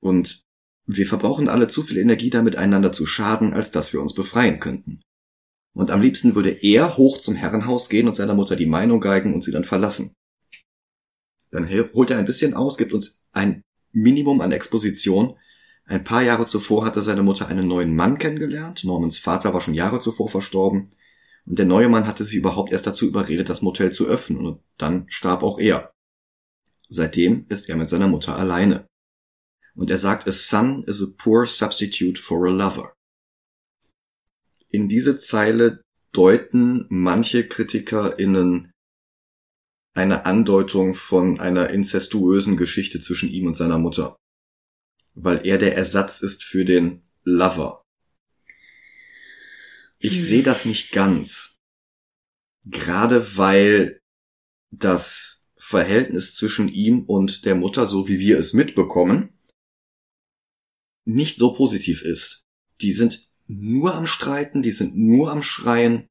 A: Und wir verbrauchen alle zu viel Energie damit, einander zu schaden, als dass wir uns befreien könnten. Und am liebsten würde er hoch zum Herrenhaus gehen und seiner Mutter die Meinung geigen und sie dann verlassen. Dann holt er ein bisschen aus, gibt uns ein Minimum an Exposition. Ein paar Jahre zuvor hatte seine Mutter einen neuen Mann kennengelernt. Normans Vater war schon Jahre zuvor verstorben. Und der neue Mann hatte sie überhaupt erst dazu überredet, das Motel zu öffnen. Und dann starb auch er. Seitdem ist er mit seiner Mutter alleine. Und er sagt, a son is a poor substitute for a lover. In diese Zeile deuten manche KritikerInnen eine Andeutung von einer inzestuösen Geschichte zwischen ihm und seiner Mutter. Weil er der Ersatz ist für den Lover. Ich
B: Hm.
A: sehe das nicht ganz. Gerade weil das Verhältnis zwischen ihm und der Mutter, so wie wir es mitbekommen, nicht so positiv ist. Die sind nur am Streiten, die sind nur am Schreien.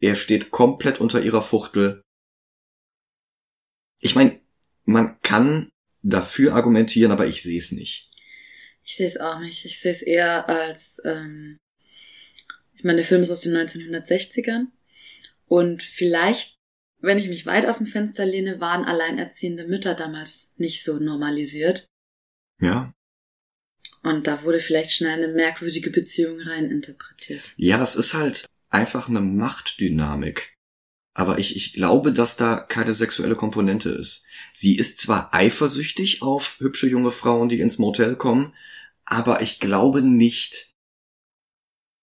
A: Er steht komplett unter ihrer Fuchtel. Ich meine, man kann dafür argumentieren, aber ich sehe es nicht.
B: Ich sehe es auch nicht. Ich sehe es eher als, ähm, ich meine, der Film ist aus den 1960ern und vielleicht, wenn ich mich weit aus dem Fenster lehne, waren alleinerziehende Mütter damals nicht so normalisiert.
A: Ja.
B: Und da wurde vielleicht schnell eine merkwürdige Beziehung reininterpretiert.
A: Ja, das ist halt einfach eine Machtdynamik. Aber ich, ich glaube, dass da keine sexuelle Komponente ist. Sie ist zwar eifersüchtig auf hübsche junge Frauen, die ins Motel kommen, aber ich glaube nicht,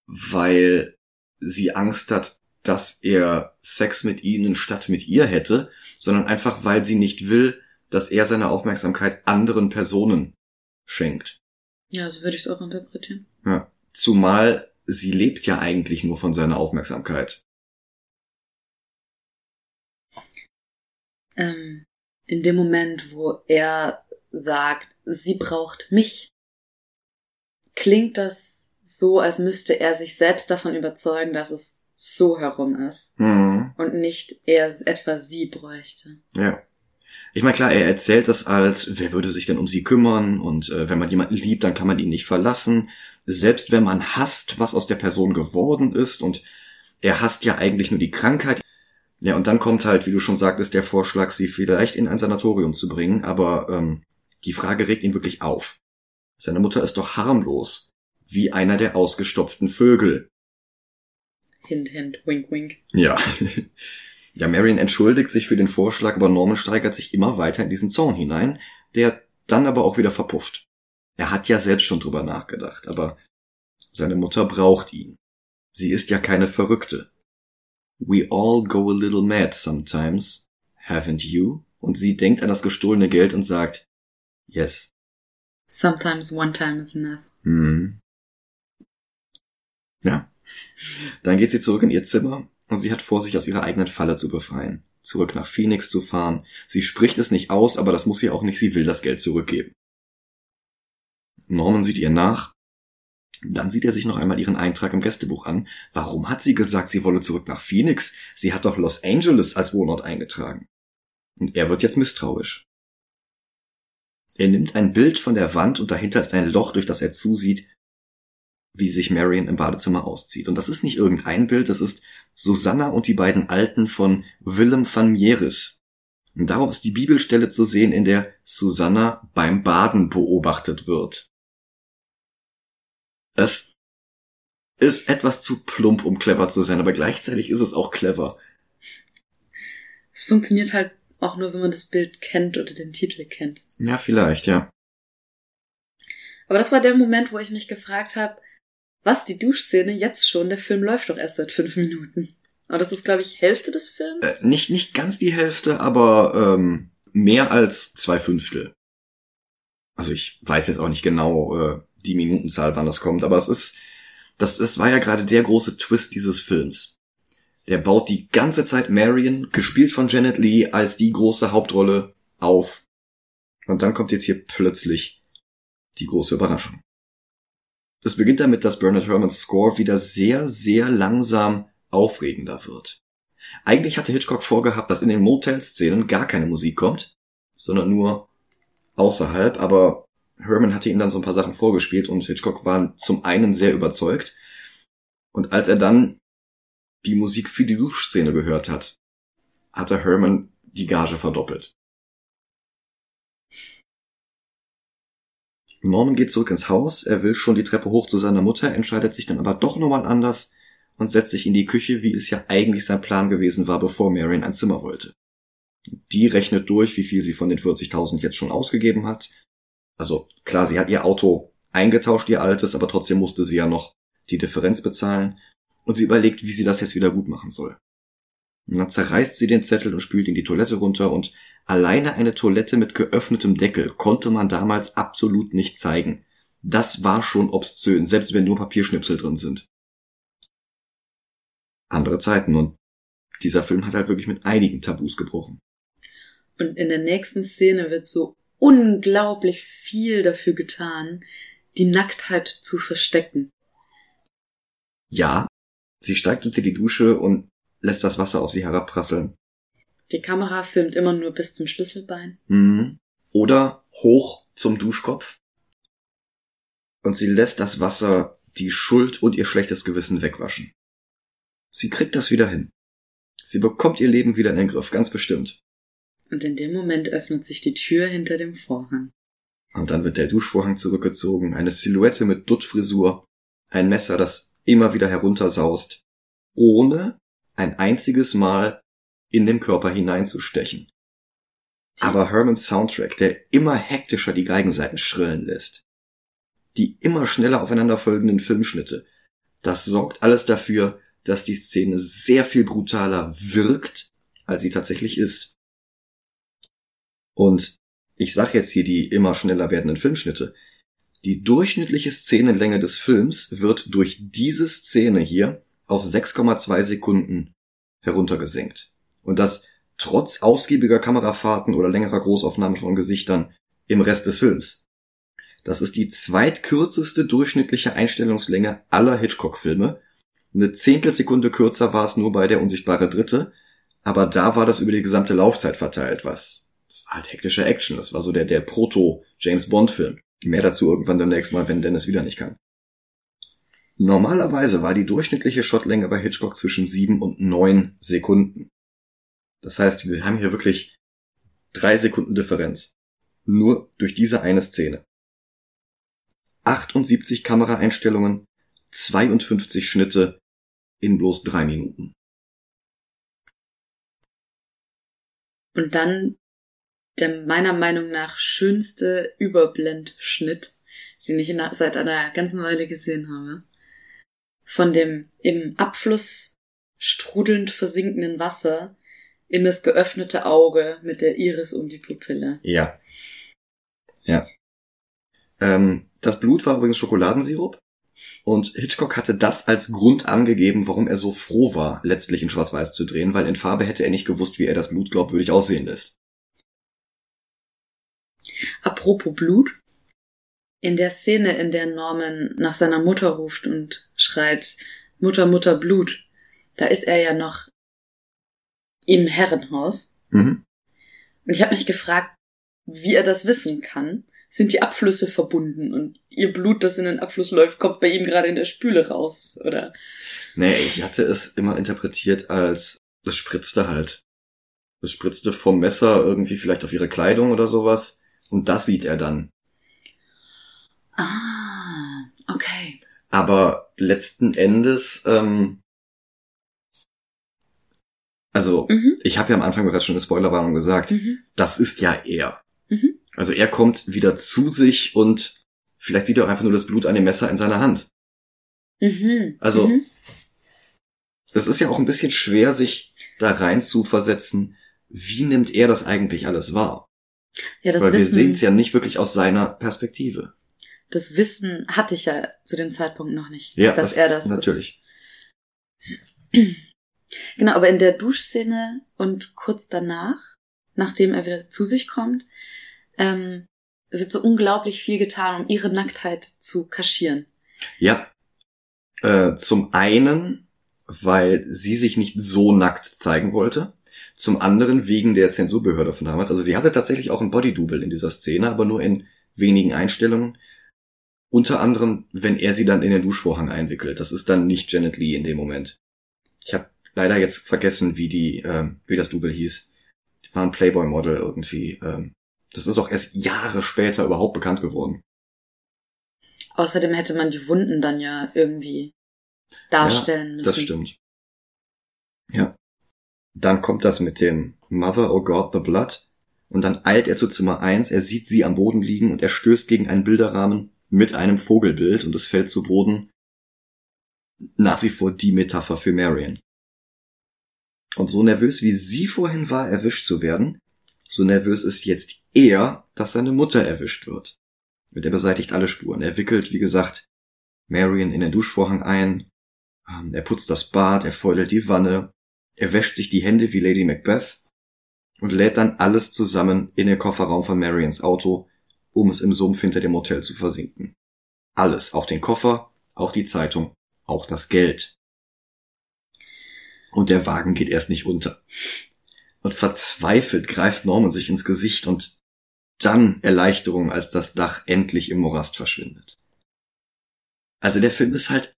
A: weil sie Angst hat, dass er Sex mit ihnen statt mit ihr hätte, sondern einfach, weil sie nicht will, dass er seine Aufmerksamkeit anderen Personen schenkt.
B: Ja, so würde ich es auch interpretieren.
A: Ja. Zumal sie lebt ja eigentlich nur von seiner Aufmerksamkeit.
B: Ähm, in dem Moment, wo er sagt, sie braucht mich, klingt das so, als müsste er sich selbst davon überzeugen, dass es so herum ist
A: Mhm.
B: und nicht er etwa sie bräuchte.
A: Ja. Ich meine, klar, er erzählt das als, wer würde sich denn um sie kümmern und äh, wenn man jemanden liebt, dann kann man ihn nicht verlassen. Selbst wenn man hasst, was aus der Person geworden ist und er hasst ja eigentlich nur die Krankheit. Ja, und dann kommt halt, wie du schon sagtest, der Vorschlag, sie vielleicht in ein Sanatorium zu bringen, aber ähm, die Frage regt ihn wirklich auf. Seine Mutter ist doch harmlos, wie einer der ausgestopften Vögel.
B: Hint, hint, wink, wink.
A: Ja. Ja, Marion entschuldigt sich für den Vorschlag, aber Norman steigert sich immer weiter in diesen Zorn hinein, der dann aber auch wieder verpufft. Er hat ja selbst schon drüber nachgedacht, aber seine Mutter braucht ihn. Sie ist ja keine Verrückte. We all go a little mad sometimes, haven't you? Und sie denkt an das gestohlene Geld und sagt, yes.
B: Sometimes one time is enough.
A: Hm. Ja. Dann geht sie zurück in ihr Zimmer und sie hat vor, sich aus ihrer eigenen Falle zu befreien. Zurück nach Phoenix zu fahren. Sie spricht es nicht aus, aber das muss sie auch nicht. Sie will das Geld zurückgeben. Norman sieht ihr nach. Dann sieht er sich noch einmal ihren Eintrag im Gästebuch an. Warum hat sie gesagt, sie wolle zurück nach Phoenix? Sie hat doch Los Angeles als Wohnort eingetragen. Und er wird jetzt misstrauisch. Er nimmt ein Bild von der Wand und dahinter ist ein Loch, durch das er zusieht, wie sich Marion im Badezimmer auszieht. Und das ist nicht irgendein Bild, das ist Susanna und die beiden Alten von Willem van Mieris. Und darauf ist die Bibelstelle zu sehen, in der Susanna beim Baden beobachtet wird. Es ist etwas zu plump, um clever zu sein, aber gleichzeitig ist es auch clever.
B: Es funktioniert halt auch nur, wenn man das Bild kennt oder den Titel kennt.
A: Ja, vielleicht, ja.
B: Aber das war der Moment, wo ich mich gefragt habe, was die Duschszene jetzt schon, der Film läuft doch erst seit fünf Minuten. Aber das ist, glaube ich, Hälfte des Films.
A: Äh, nicht, nicht ganz die Hälfte, aber ähm, mehr als zwei Fünftel. Also ich weiß jetzt auch nicht genau äh, die Minutenzahl, wann das kommt, aber es ist, das, das war ja gerade der große Twist dieses Films. Der baut die ganze Zeit Marion, gespielt von Janet Lee, als die große Hauptrolle auf. Und dann kommt jetzt hier plötzlich die große Überraschung. Es beginnt damit, dass Bernard Herrmanns Score wieder sehr, sehr langsam aufregender wird. Eigentlich hatte Hitchcock vorgehabt, dass in den Motel-Szenen gar keine Musik kommt, sondern nur außerhalb, aber Herman hatte ihm dann so ein paar Sachen vorgespielt und Hitchcock war zum einen sehr überzeugt. Und als er dann die Musik für die Duschszene gehört hat, hatte Herman die Gage verdoppelt. Norman geht zurück ins Haus, er will schon die Treppe hoch zu seiner Mutter, entscheidet sich dann aber doch nochmal anders und setzt sich in die Küche, wie es ja eigentlich sein Plan gewesen war, bevor Marion ein Zimmer wollte. Die rechnet durch, wie viel sie von den 40.000 jetzt schon ausgegeben hat. Also klar, sie hat ihr Auto eingetauscht, ihr altes, aber trotzdem musste sie ja noch die Differenz bezahlen und sie überlegt, wie sie das jetzt wieder gut machen soll. Und dann zerreißt sie den Zettel und spült in die Toilette runter und alleine eine Toilette mit geöffnetem Deckel konnte man damals absolut nicht zeigen. Das war schon obszön, selbst wenn nur Papierschnipsel drin sind. Andere Zeiten und dieser Film hat halt wirklich mit einigen Tabus gebrochen.
B: Und in der nächsten Szene wird so unglaublich viel dafür getan, die Nacktheit zu verstecken.
A: Ja, sie steigt unter die Dusche und lässt das Wasser auf sie herabprasseln.
B: Die Kamera filmt immer nur bis zum Schlüsselbein.
A: Mhm. Oder hoch zum Duschkopf. Und sie lässt das Wasser die Schuld und ihr schlechtes Gewissen wegwaschen. Sie kriegt das wieder hin. Sie bekommt ihr Leben wieder in den Griff, ganz bestimmt.
B: Und in dem Moment öffnet sich die Tür hinter dem Vorhang.
A: Und dann wird der Duschvorhang zurückgezogen, eine Silhouette mit Duttfrisur, ein Messer, das immer wieder heruntersaust, ohne ein einziges Mal in den Körper hineinzustechen. Aber Hermans Soundtrack, der immer hektischer die Geigenseiten schrillen lässt, die immer schneller aufeinanderfolgenden Filmschnitte, das sorgt alles dafür, dass die Szene sehr viel brutaler wirkt, als sie tatsächlich ist. Und ich sag jetzt hier die immer schneller werdenden Filmschnitte. Die durchschnittliche Szenenlänge des Films wird durch diese Szene hier auf 6,2 Sekunden heruntergesenkt. Und das trotz ausgiebiger Kamerafahrten oder längerer Großaufnahmen von Gesichtern im Rest des Films. Das ist die zweitkürzeste durchschnittliche Einstellungslänge aller Hitchcock-Filme. Eine Zehntelsekunde kürzer war es nur bei der unsichtbare Dritte, aber da war das über die gesamte Laufzeit verteilt, was halt hektische Action. Das war so der, der Proto-James Bond-Film. Mehr dazu irgendwann demnächst mal, wenn Dennis wieder nicht kann. Normalerweise war die durchschnittliche Shotlänge bei Hitchcock zwischen sieben und neun Sekunden. Das heißt, wir haben hier wirklich drei Sekunden Differenz. Nur durch diese eine Szene. 78 Kameraeinstellungen, 52 Schnitte in bloß drei Minuten.
B: Und dann der meiner Meinung nach schönste Überblendschnitt, den ich seit einer ganzen Weile gesehen habe. Von dem im Abfluss strudelnd versinkenden Wasser in das geöffnete Auge mit der Iris um die Pupille.
A: Ja. Ja. Ähm, das Blut war übrigens Schokoladensirup. Und Hitchcock hatte das als Grund angegeben, warum er so froh war, letztlich in Schwarz-Weiß zu drehen, weil in Farbe hätte er nicht gewusst, wie er das Blut glaubwürdig aussehen lässt.
B: Apropos Blut. In der Szene, in der Norman nach seiner Mutter ruft und schreit, Mutter, Mutter, Blut, da ist er ja noch im Herrenhaus.
A: Mhm.
B: Und ich habe mich gefragt, wie er das wissen kann. Sind die Abflüsse verbunden und ihr Blut, das in den Abfluss läuft, kommt bei ihm gerade in der Spüle raus, oder?
A: Nee, ich hatte es immer interpretiert als, das spritzte halt. Das spritzte vom Messer irgendwie vielleicht auf ihre Kleidung oder sowas. Und das sieht er dann.
B: Ah, okay.
A: Aber letzten Endes, ähm, also
B: Mhm.
A: ich habe ja am Anfang bereits schon eine Spoilerwarnung gesagt,
B: Mhm.
A: das ist ja er.
B: Mhm.
A: Also er kommt wieder zu sich und vielleicht sieht er auch einfach nur das Blut an dem Messer in seiner Hand.
B: Mhm.
A: Also-
B: Mhm.
A: Es ist ja auch ein bisschen schwer, sich da rein zu versetzen, wie nimmt er das eigentlich alles wahr?
B: Ja, das
A: Weil wir sehen
B: Wissen,
A: es ja nicht wirklich aus seiner Perspektive.
B: das Wissen hatte ich ja zu dem Zeitpunkt noch nicht.
A: Ja,
B: dass
A: das,
B: er das
A: natürlich.
B: Ist. Genau, aber in der Duschszene und kurz danach, nachdem er wieder zu sich kommt, ähm, wird so unglaublich viel getan, um ihre Nacktheit zu kaschieren.
A: Ja. Äh, zum einen, weil sie sich nicht so nackt zeigen wollte. Zum anderen wegen der Zensurbehörde von damals. Also sie hatte tatsächlich auch ein Bodydouble in dieser Szene, aber nur in wenigen Einstellungen. Unter anderem, wenn er sie dann in den Duschvorhang einwickelt. Das ist dann nicht Janet Lee in dem Moment. Ich habe leider jetzt vergessen, wie die, ähm, wie das Double hieß. Die war ein Playboy-Model irgendwie. Ähm, das ist auch erst Jahre später überhaupt bekannt geworden.
B: Außerdem hätte man die Wunden dann ja irgendwie darstellen müssen.
A: Das stimmt. Ja. Dann kommt das mit dem Mother, oh God, the Blood. Und dann eilt er zu Zimmer 1, er sieht sie am Boden liegen und er stößt gegen einen Bilderrahmen mit einem Vogelbild und es fällt zu Boden. Nach wie vor die Metapher für Marion. Und so nervös wie sie vorhin war, erwischt zu werden, so nervös ist jetzt er, dass seine Mutter erwischt wird. Und er beseitigt alle Spuren. Er wickelt, wie gesagt, Marion in den Duschvorhang ein, ähm, Er putzt das Bad, er fäudelt die Wanne, er wäscht sich die Hände wie Lady Macbeth und lädt dann alles zusammen in den Kofferraum von Marions Auto, um es im Sumpf hinter dem Hotel zu versinken. Alles, auch den Koffer, auch die Zeitung, auch das Geld. Und der Wagen geht erst nicht unter. Und verzweifelt greift Norman sich ins Gesicht und dann Erleichterung, als das Dach endlich im Morast verschwindet. Also der Film ist halt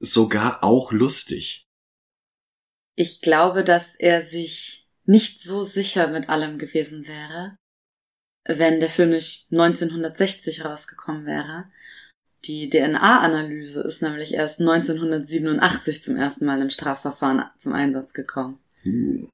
A: sogar auch lustig.
B: Ich glaube, dass er sich nicht so sicher mit allem gewesen wäre, wenn der Film nicht 1960 rausgekommen wäre. Die DNA-Analyse ist nämlich erst 1987 zum ersten Mal im Strafverfahren zum Einsatz gekommen.
A: Uh.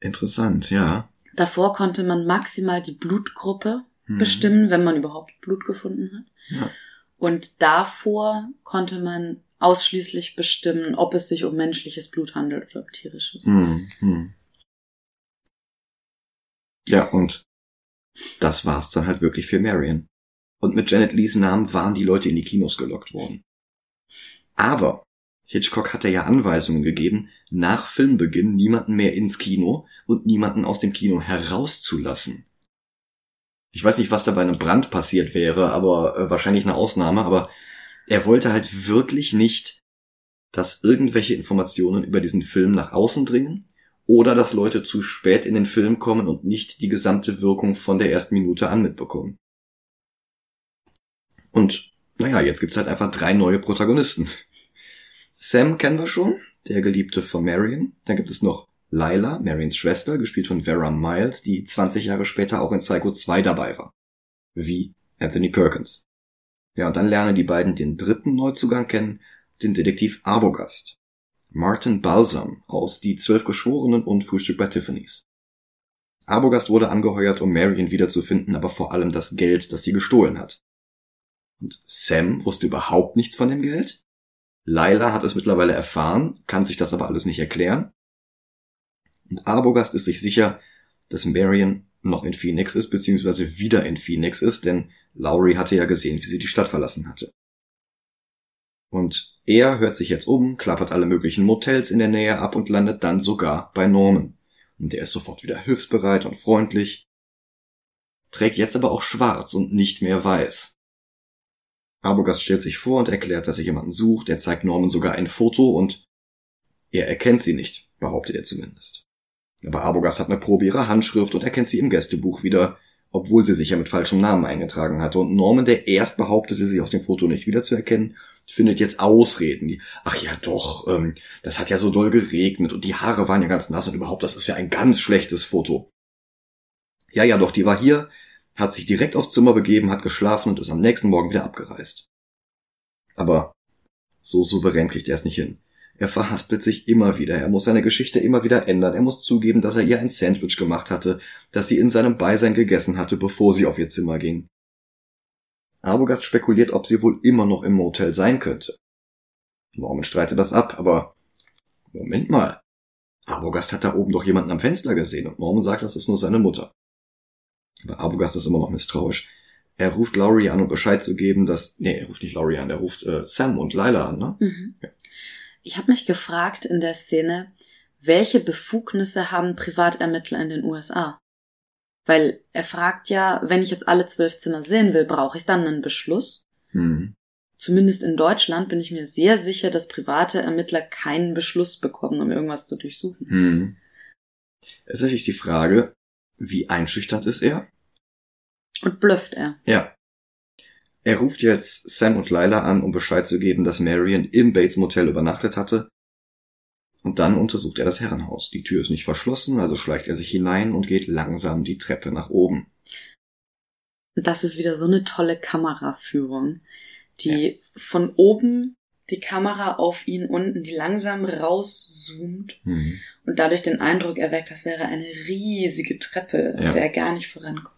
A: Interessant, ja.
B: Davor konnte man maximal die Blutgruppe
A: Hm.
B: bestimmen, wenn man überhaupt Blut gefunden hat.
A: Ja.
B: Und davor konnte man ausschließlich bestimmen, ob es sich um menschliches Blut handelt oder um tierisches.
A: Hm, hm. Ja, und das war's dann halt wirklich für Marion. Und mit Janet Lees Namen waren die Leute in die Kinos gelockt worden. Aber Hitchcock hatte ja Anweisungen gegeben, nach Filmbeginn niemanden mehr ins Kino und niemanden aus dem Kino herauszulassen. Ich weiß nicht, was da bei einem Brand passiert wäre, aber äh, wahrscheinlich eine Ausnahme, aber er wollte halt wirklich nicht, dass irgendwelche Informationen über diesen Film nach außen dringen oder dass Leute zu spät in den Film kommen und nicht die gesamte Wirkung von der ersten Minute an mitbekommen. Und naja, jetzt gibt's halt einfach drei neue Protagonisten. Sam kennen wir schon, der Geliebte von Marion. Dann gibt es noch Lila, Marions Schwester, gespielt von Vera Miles, die 20 Jahre später auch in Psycho 2 dabei war. Wie Anthony Perkins. Ja, und dann lernen die beiden den dritten Neuzugang kennen, den Detektiv Arbogast. Martin Balsam aus Die Zwölf Geschworenen und Frühstück bei Tiffany's. Arbogast wurde angeheuert, um Marion wiederzufinden, aber vor allem das Geld, das sie gestohlen hat. Und Sam wusste überhaupt nichts von dem Geld. Lila hat es mittlerweile erfahren, kann sich das aber alles nicht erklären. Und Arbogast ist sich sicher, dass Marion noch in Phoenix ist, beziehungsweise wieder in Phoenix ist, denn Lowry hatte ja gesehen, wie sie die Stadt verlassen hatte. Und er hört sich jetzt um, klappert alle möglichen Motels in der Nähe ab und landet dann sogar bei Norman. Und der ist sofort wieder hilfsbereit und freundlich, trägt jetzt aber auch schwarz und nicht mehr weiß. Arbogast stellt sich vor und erklärt, dass er jemanden sucht, er zeigt Norman sogar ein Foto und er erkennt sie nicht, behauptet er zumindest. Aber Arbogast hat eine Probe ihrer Handschrift und erkennt sie im Gästebuch wieder, obwohl sie sich ja mit falschem Namen eingetragen hatte. Und Norman, der erst behauptete, sie auf dem Foto nicht wiederzuerkennen, findet jetzt Ausreden. Die, ach ja doch, ähm, das hat ja so doll geregnet und die Haare waren ja ganz nass und überhaupt, das ist ja ein ganz schlechtes Foto. Ja, ja, doch, die war hier, hat sich direkt aufs Zimmer begeben, hat geschlafen und ist am nächsten Morgen wieder abgereist. Aber so souverän kriegt er es nicht hin. Er verhaspelt sich immer wieder, er muss seine Geschichte immer wieder ändern, er muss zugeben, dass er ihr ein Sandwich gemacht hatte, das sie in seinem Beisein gegessen hatte, bevor sie auf ihr Zimmer ging. Arbogast spekuliert, ob sie wohl immer noch im Motel sein könnte. Norman streitet das ab, aber Moment mal. Arbogast hat da oben doch jemanden am Fenster gesehen und Norman sagt, das ist nur seine Mutter. Aber Arbogast ist immer noch misstrauisch. Er ruft Laurie an, um Bescheid zu geben, dass. Nee, er ruft nicht Laurie an, er ruft äh, Sam und Lila an, ne?
B: Mhm. Ich habe mich gefragt in der Szene, welche Befugnisse haben Privatermittler in den USA? Weil er fragt ja, wenn ich jetzt alle zwölf Zimmer sehen will, brauche ich dann einen Beschluss?
A: Hm.
B: Zumindest in Deutschland bin ich mir sehr sicher, dass private Ermittler keinen Beschluss bekommen, um irgendwas zu durchsuchen.
A: Hm. Es ist natürlich die Frage, wie einschüchternd ist er?
B: Und blufft er.
A: Ja. Er ruft jetzt Sam und Lila an, um Bescheid zu geben, dass Marion im Bates Motel übernachtet hatte. Und dann untersucht er das Herrenhaus. Die Tür ist nicht verschlossen, also schleicht er sich hinein und geht langsam die Treppe nach oben.
B: Das ist wieder so eine tolle Kameraführung, die von oben die Kamera auf ihn unten, die langsam rauszoomt
A: Hm.
B: und dadurch den Eindruck erweckt, das wäre eine riesige Treppe,
A: Ja.
B: der er gar nicht vorankommt.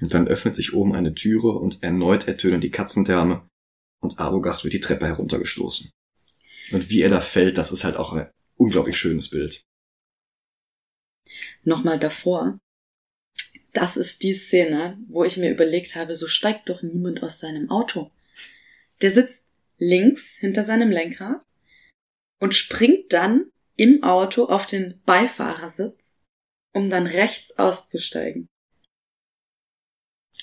A: Und dann öffnet sich oben eine Türe und erneut ertönen die Katzendärme und Arbogast wird die Treppe heruntergestoßen. Und wie er da fällt, das ist halt auch ein unglaublich schönes Bild.
B: Nochmal davor. Das ist die Szene, wo ich mir überlegt habe, so steigt doch niemand aus seinem Auto. Der sitzt links hinter seinem Lenkrad und springt dann im Auto auf den Beifahrersitz, um dann rechts auszusteigen.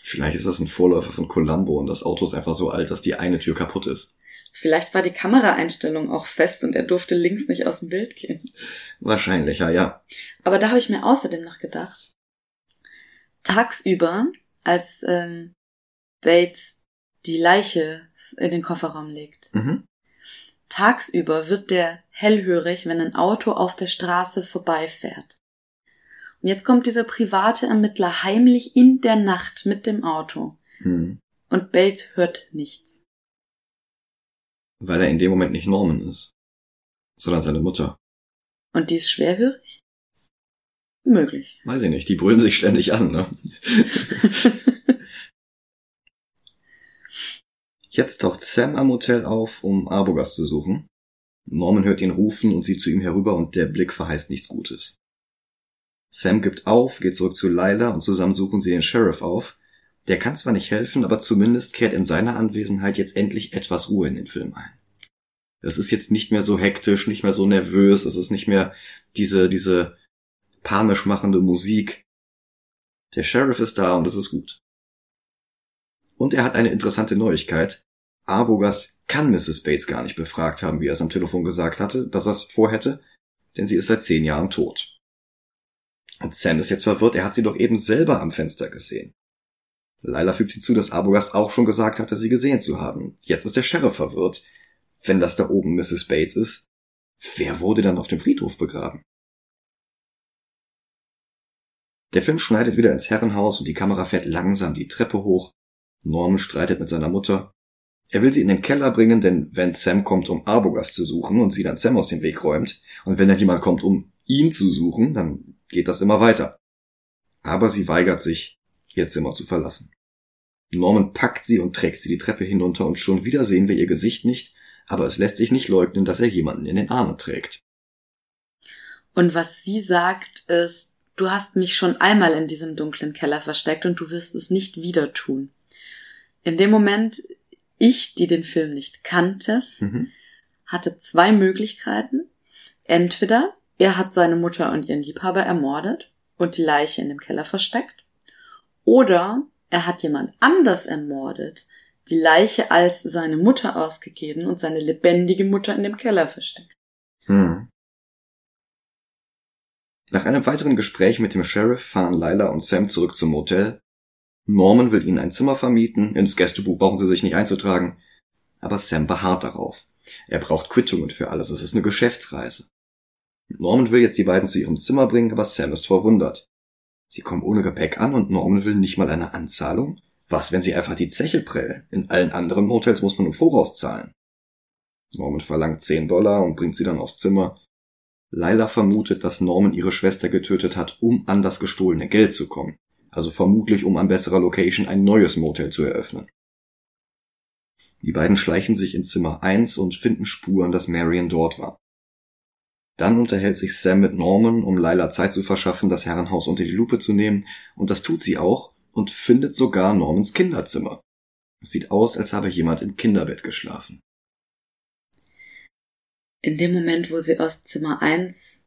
A: Vielleicht ist das ein Vorläufer von Columbo und das Auto ist einfach so alt, dass die eine Tür kaputt ist.
B: Vielleicht war die Kameraeinstellung auch fest und er durfte links nicht aus dem Bild gehen.
A: Wahrscheinlich, ja, ja.
B: Aber da habe ich mir außerdem noch gedacht, tagsüber, als ähm, Bates die Leiche in den Kofferraum legt,
A: Mhm.
B: tagsüber wird der hellhörig, wenn ein Auto auf der Straße vorbeifährt. Und jetzt kommt dieser private Ermittler heimlich in der Nacht mit dem Auto
A: Hm.
B: und Bates hört nichts.
A: Weil er in dem Moment nicht Norman ist, sondern seine Mutter.
B: Und die ist schwerhörig? Möglich.
A: Weiß ich nicht, die brüllen sich ständig an, ne? Jetzt taucht Sam am Hotel auf, um Arbogast zu suchen. Norman hört ihn rufen und sieht zu ihm herüber und der Blick verheißt nichts Gutes. Sam gibt auf, geht zurück zu Lila und zusammen suchen sie den Sheriff auf. Der kann zwar nicht helfen, aber zumindest kehrt in seiner Anwesenheit jetzt endlich etwas Ruhe in den Film ein. Es ist jetzt nicht mehr so hektisch, nicht mehr so nervös, es ist nicht mehr diese, diese panisch machende Musik. Der Sheriff ist da und es ist gut. Und er hat eine interessante Neuigkeit. Arbogast kann Mrs. Bates gar nicht befragt haben, wie er es am Telefon gesagt hatte, dass er es vorhätte, denn sie ist seit zehn Jahren tot. Und Sam ist jetzt verwirrt, er hat sie doch eben selber am Fenster gesehen. Lila fügt hinzu, dass Arbogast auch schon gesagt hatte, sie gesehen zu haben. Jetzt ist der Sheriff verwirrt. Wenn das da oben Mrs. Bates ist, wer wurde dann auf dem Friedhof begraben? Der Film schneidet wieder ins Herrenhaus und die Kamera fährt langsam die Treppe hoch. Norman streitet mit seiner Mutter. Er will sie in den Keller bringen, denn wenn Sam kommt, um Arbogast zu suchen und sie dann Sam aus dem Weg räumt, und wenn dann jemand kommt, um ihn zu suchen, dann geht das immer weiter. Aber sie weigert sich, ihr Zimmer zu verlassen. Norman packt sie und trägt sie die Treppe hinunter und schon wieder sehen wir ihr Gesicht nicht, aber es lässt sich nicht leugnen, dass er jemanden in den Armen trägt.
B: Und was sie sagt, ist, du hast mich schon einmal in diesem dunklen Keller versteckt und du wirst es nicht wieder tun. In dem Moment, ich, die den Film nicht kannte,
A: Mhm.
B: hatte zwei Möglichkeiten. Entweder er hat seine Mutter und ihren Liebhaber ermordet und die Leiche in dem Keller versteckt, oder er hat jemand anders ermordet, die Leiche als seine Mutter ausgegeben und seine lebendige Mutter in dem Keller versteckt.
A: Hm. Nach einem weiteren Gespräch mit dem Sheriff fahren Lila und Sam zurück zum Motel. Norman will ihnen ein Zimmer vermieten, ins Gästebuch brauchen sie sich nicht einzutragen, aber Sam beharrt darauf. Er braucht Quittungen für alles, es ist eine Geschäftsreise. Norman will jetzt die beiden zu ihrem Zimmer bringen, aber Sam ist verwundert. Sie kommen ohne Gepäck an und Norman will nicht mal eine Anzahlung? Was, wenn sie einfach die Zeche prellen? In allen anderen Motels muss man im Voraus zahlen. Norman verlangt 10 Dollar und bringt sie dann aufs Zimmer. Lila vermutet, dass Norman ihre Schwester getötet hat, um an das gestohlene Geld zu kommen. Also vermutlich, um an besserer Location ein neues Motel zu eröffnen. Die beiden schleichen sich in Zimmer 1 und finden Spuren, dass Marion dort war. Dann unterhält sich Sam mit Norman, um Lila Zeit zu verschaffen, das Herrenhaus unter die Lupe zu nehmen, und das tut sie auch und findet sogar Normans Kinderzimmer. Es sieht aus, als habe jemand im Kinderbett geschlafen.
B: In dem Moment, wo sie aus Zimmer 1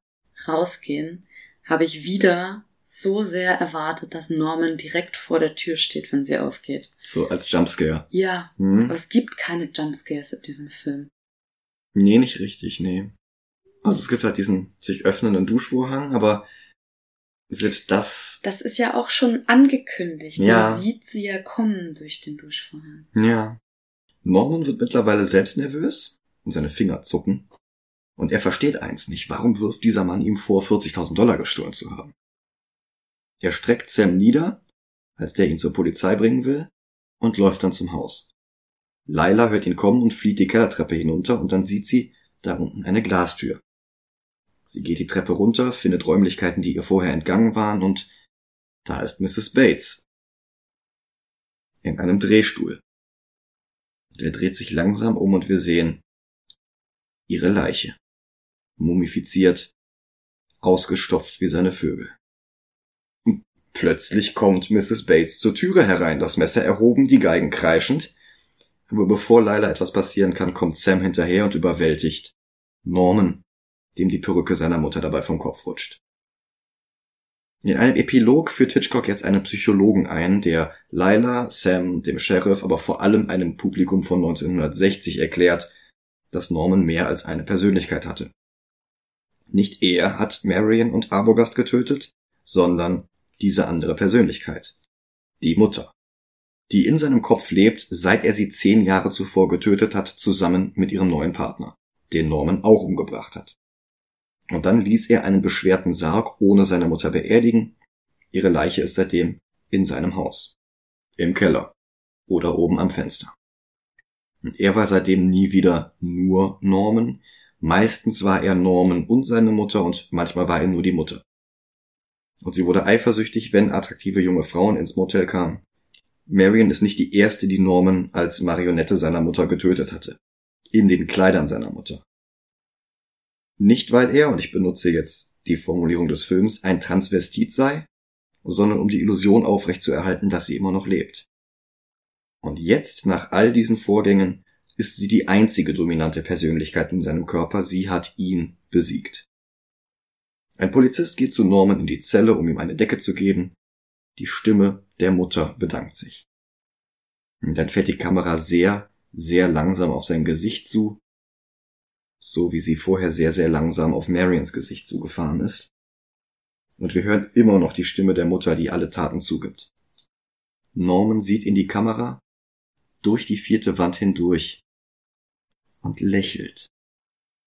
B: rausgehen, habe ich wieder so sehr erwartet, dass Norman direkt vor der Tür steht, wenn sie aufgeht.
A: So als Jumpscare.
B: Ja,
A: Hm?
B: aber es gibt keine Jumpscares in diesem Film.
A: Nee, nicht richtig, nee. Also es gibt halt diesen sich öffnenden Duschvorhang, aber selbst das,
B: Das ist ja auch schon angekündigt.
A: Ja.
B: Man sieht sie ja kommen durch den Duschvorhang.
A: ja. Norman wird mittlerweile selbst nervös und seine Finger zucken. Und er versteht eins nicht, warum wirft dieser Mann ihm vor, 40.000 Dollar gestohlen zu haben. Er streckt Sam nieder, als der ihn zur Polizei bringen will, und läuft dann zum Haus. Lila hört ihn kommen und flieht die Kellertreppe hinunter und dann sieht sie da unten eine Glastür. Sie geht die Treppe runter, findet Räumlichkeiten, die ihr vorher entgangen waren und da ist Mrs. Bates. In einem Drehstuhl. Der dreht sich langsam um und wir sehen ihre Leiche. Mumifiziert, ausgestopft wie seine Vögel. Plötzlich kommt Mrs. Bates zur Türe herein, das Messer erhoben, die Geigen kreischend. Aber bevor Lila etwas passieren kann, kommt Sam hinterher und überwältigt Norman, dem die Perücke seiner Mutter dabei vom Kopf rutscht. In einem Epilog führt Hitchcock jetzt einen Psychologen ein, der Lila, Sam, dem Sheriff, aber vor allem einem Publikum von 1960 erklärt, dass Norman mehr als eine Persönlichkeit hatte. Nicht er hat Marion und Arbogast getötet, sondern diese andere Persönlichkeit. Die Mutter. Die in seinem Kopf lebt, seit er sie zehn Jahre zuvor getötet hat, zusammen mit ihrem neuen Partner, den Norman auch umgebracht hat. Und dann ließ er einen beschwerten Sarg ohne seine Mutter beerdigen. Ihre Leiche ist seitdem in seinem Haus. Im Keller. Oder oben am Fenster. Und er war seitdem nie wieder nur Norman. Meistens war er Norman und seine Mutter und manchmal war er nur die Mutter. Und sie wurde eifersüchtig, wenn attraktive junge Frauen ins Motel kamen. Marion ist nicht die erste, die Norman als Marionette seiner Mutter getötet hatte. In den Kleidern seiner Mutter. Nicht weil er, und ich benutze jetzt die Formulierung des Films, ein Transvestit sei, sondern um die Illusion aufrechtzuerhalten, dass sie immer noch lebt. Und jetzt, nach all diesen Vorgängen, ist sie die einzige dominante Persönlichkeit in seinem Körper, sie hat ihn besiegt. Ein Polizist geht zu Norman in die Zelle, um ihm eine Decke zu geben. Die Stimme der Mutter bedankt sich. Und dann fährt die Kamera sehr, sehr langsam auf sein Gesicht zu, so wie sie vorher sehr, sehr langsam auf Marions Gesicht zugefahren ist. Und wir hören immer noch die Stimme der Mutter, die alle Taten zugibt. Norman sieht in die Kamera, durch die vierte Wand hindurch und lächelt.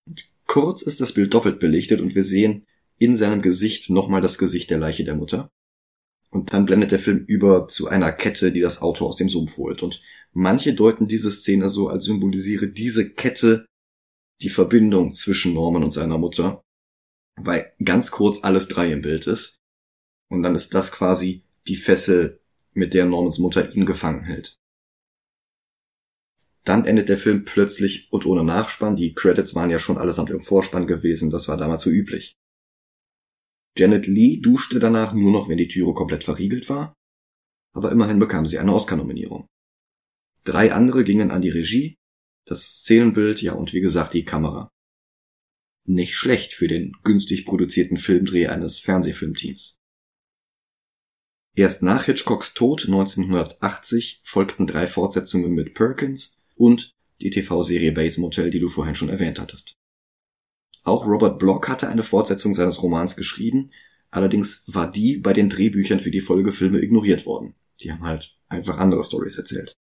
A: Und kurz ist das Bild doppelt belichtet und wir sehen in seinem Gesicht nochmal das Gesicht der Leiche der Mutter. Und dann blendet der Film über zu einer Kette, die das Auto aus dem Sumpf holt. Und manche deuten diese Szene so, als symbolisiere diese Kette die Verbindung zwischen Norman und seiner Mutter, weil ganz kurz alles drei im Bild ist. Und dann ist das quasi die Fessel, mit der Normans Mutter ihn gefangen hält. Dann endet der Film plötzlich und ohne Nachspann. Die Credits waren ja schon allesamt im Vorspann gewesen, das war damals so üblich. Janet Lee duschte danach nur noch, wenn die Türe komplett verriegelt war, aber immerhin bekam sie eine Oscar-Nominierung. Drei andere gingen an die Regie, das Szenenbild, ja und wie gesagt die Kamera. Nicht schlecht für den günstig produzierten Filmdreh eines Fernsehfilmteams. Erst nach Hitchcocks Tod 1980 folgten drei Fortsetzungen mit Perkins und die TV-Serie Bates Motel, die du vorhin schon erwähnt hattest. Auch Robert Block hatte eine Fortsetzung seines Romans geschrieben, allerdings war die bei den Drehbüchern für die Folgefilme ignoriert worden. Die haben halt einfach andere Stories erzählt.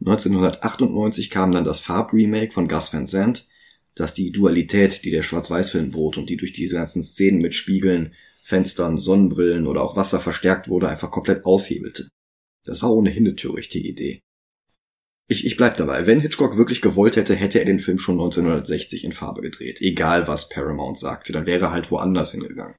A: 1998 kam dann das Farb-Remake von Gus Van Sant, das die Dualität, die der Schwarz-Weiß-Film bot und die durch diese ganzen Szenen mit Spiegeln, Fenstern, Sonnenbrillen oder auch Wasser verstärkt wurde, einfach komplett aushebelte. Das war ohnehin eine törichte Idee. Ich, ich bleib dabei. Wenn Hitchcock wirklich gewollt hätte, hätte er den Film schon 1960 in Farbe gedreht. Egal was Paramount sagte, dann wäre er halt woanders hingegangen.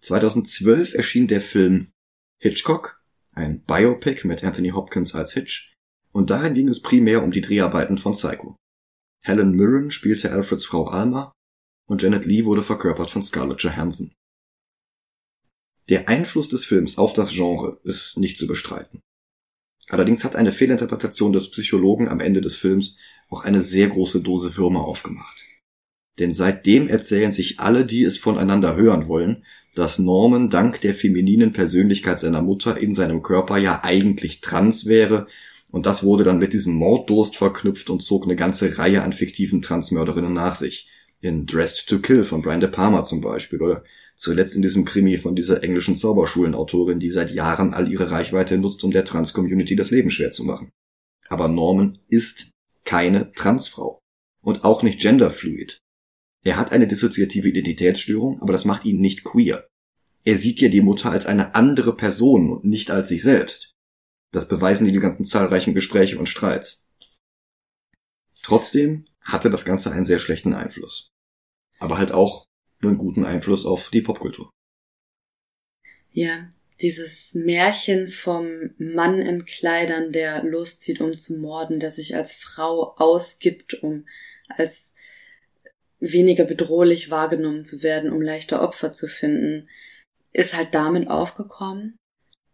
A: 2012 erschien der Film Hitchcock, ein Biopic mit Anthony Hopkins als Hitch, und darin ging es primär um die Dreharbeiten von Psycho. Helen Mirren spielte Alfreds Frau Alma und Janet Lee wurde verkörpert von Scarlett Johansson. Der Einfluss des Films auf das Genre ist nicht zu bestreiten. Allerdings hat eine Fehlinterpretation des Psychologen am Ende des Films auch eine sehr große Dose Würmer aufgemacht. Denn seitdem erzählen sich alle, die es voneinander hören wollen, dass Norman dank der femininen Persönlichkeit seiner Mutter in seinem Körper ja eigentlich trans wäre, und das wurde dann mit diesem Morddurst verknüpft und zog eine ganze Reihe an fiktiven Transmörderinnen nach sich. In Dressed to Kill von Brian De Palma zum Beispiel, oder Zuletzt in diesem Krimi von dieser englischen Zauberschulenautorin, die seit Jahren all ihre Reichweite nutzt, um der Trans-Community das Leben schwer zu machen. Aber Norman ist keine Transfrau. Und auch nicht genderfluid. Er hat eine dissoziative Identitätsstörung, aber das macht ihn nicht queer. Er sieht ja die Mutter als eine andere Person und nicht als sich selbst. Das beweisen die ganzen zahlreichen Gespräche und Streits. Trotzdem hatte das Ganze einen sehr schlechten Einfluss. Aber halt auch einen guten Einfluss auf die Popkultur.
B: Ja, dieses Märchen vom Mann in Kleidern, der loszieht, um zu morden, der sich als Frau ausgibt, um als weniger bedrohlich wahrgenommen zu werden, um leichter Opfer zu finden, ist halt damit aufgekommen.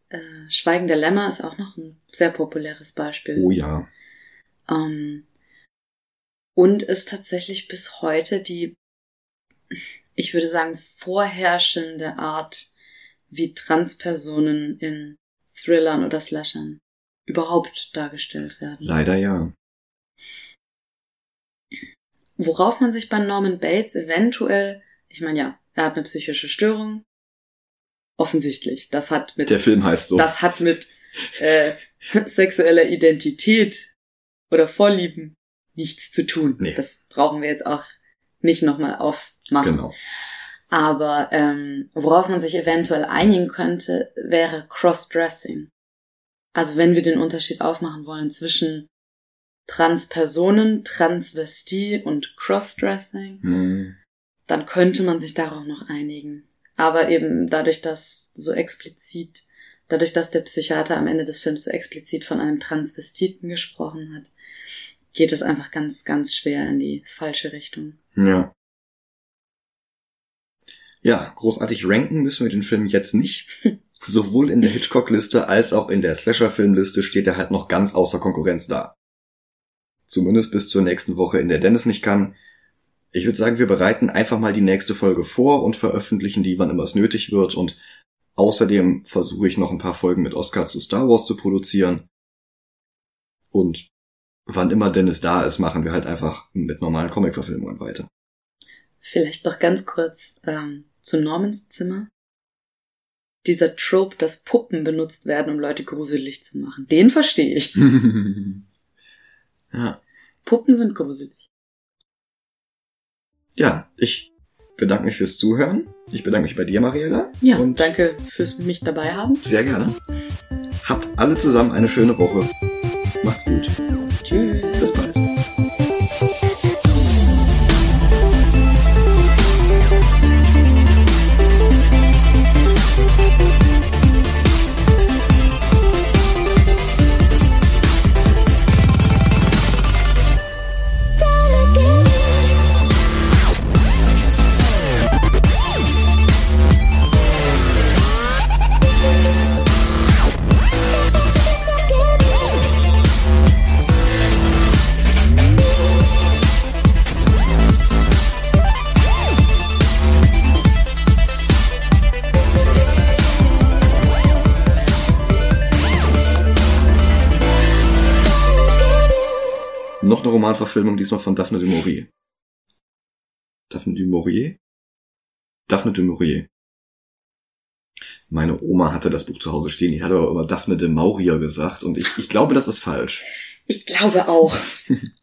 B: Äh, Schweigen der Lämmer ist auch noch ein sehr populäres Beispiel.
A: Oh ja.
B: Ähm, und ist tatsächlich bis heute die ich würde sagen, vorherrschende Art, wie Transpersonen in Thrillern oder Slashern überhaupt dargestellt werden.
A: Leider ja.
B: Worauf man sich bei Norman Bates eventuell, ich meine ja, er hat eine psychische Störung. Offensichtlich. Das hat mit.
A: Der Film heißt so.
B: Das hat mit äh, sexueller Identität oder Vorlieben nichts zu tun.
A: Nee.
B: Das brauchen wir jetzt auch nicht nochmal aufmachen.
A: Genau.
B: Aber ähm, worauf man sich eventuell einigen könnte, wäre Crossdressing. Also wenn wir den Unterschied aufmachen wollen zwischen Transpersonen, Transvestie und Crossdressing,
A: Hm.
B: dann könnte man sich darauf noch einigen. Aber eben dadurch, dass so explizit, dadurch, dass der Psychiater am Ende des Films so explizit von einem Transvestiten gesprochen hat, geht es einfach ganz, ganz schwer in die falsche Richtung.
A: Ja. Ja, großartig ranken müssen wir den Film jetzt nicht. Sowohl in der Hitchcock-Liste als auch in der Slasher-Filmliste steht er halt noch ganz außer Konkurrenz da. Zumindest bis zur nächsten Woche, in der Dennis nicht kann. Ich würde sagen, wir bereiten einfach mal die nächste Folge vor und veröffentlichen die, wann immer es nötig wird. Und außerdem versuche ich noch ein paar Folgen mit Oscar zu Star Wars zu produzieren. Und wann immer Dennis da ist, machen wir halt einfach mit normalen Comic-Verfilmungen weiter.
B: Vielleicht noch ganz kurz ähm, zu Normans Zimmer. Dieser Trope, dass Puppen benutzt werden, um Leute gruselig zu machen. Den verstehe ich.
A: ja.
B: Puppen sind gruselig.
A: Ja, ich bedanke mich fürs Zuhören. Ich bedanke mich bei dir, Mariella.
B: Ja,
A: Und
B: danke fürs mich dabei haben.
A: Sehr gerne. Habt alle zusammen eine schöne Woche. Macht's gut.
B: Tschüss.
A: Romanverfilmung, diesmal von Daphne du Maurier. Daphne du Maurier? Daphne du Maurier. Meine Oma hatte das Buch zu Hause stehen, die hat aber immer Daphne de Maurier gesagt und ich, ich glaube, das ist falsch.
B: Ich glaube auch.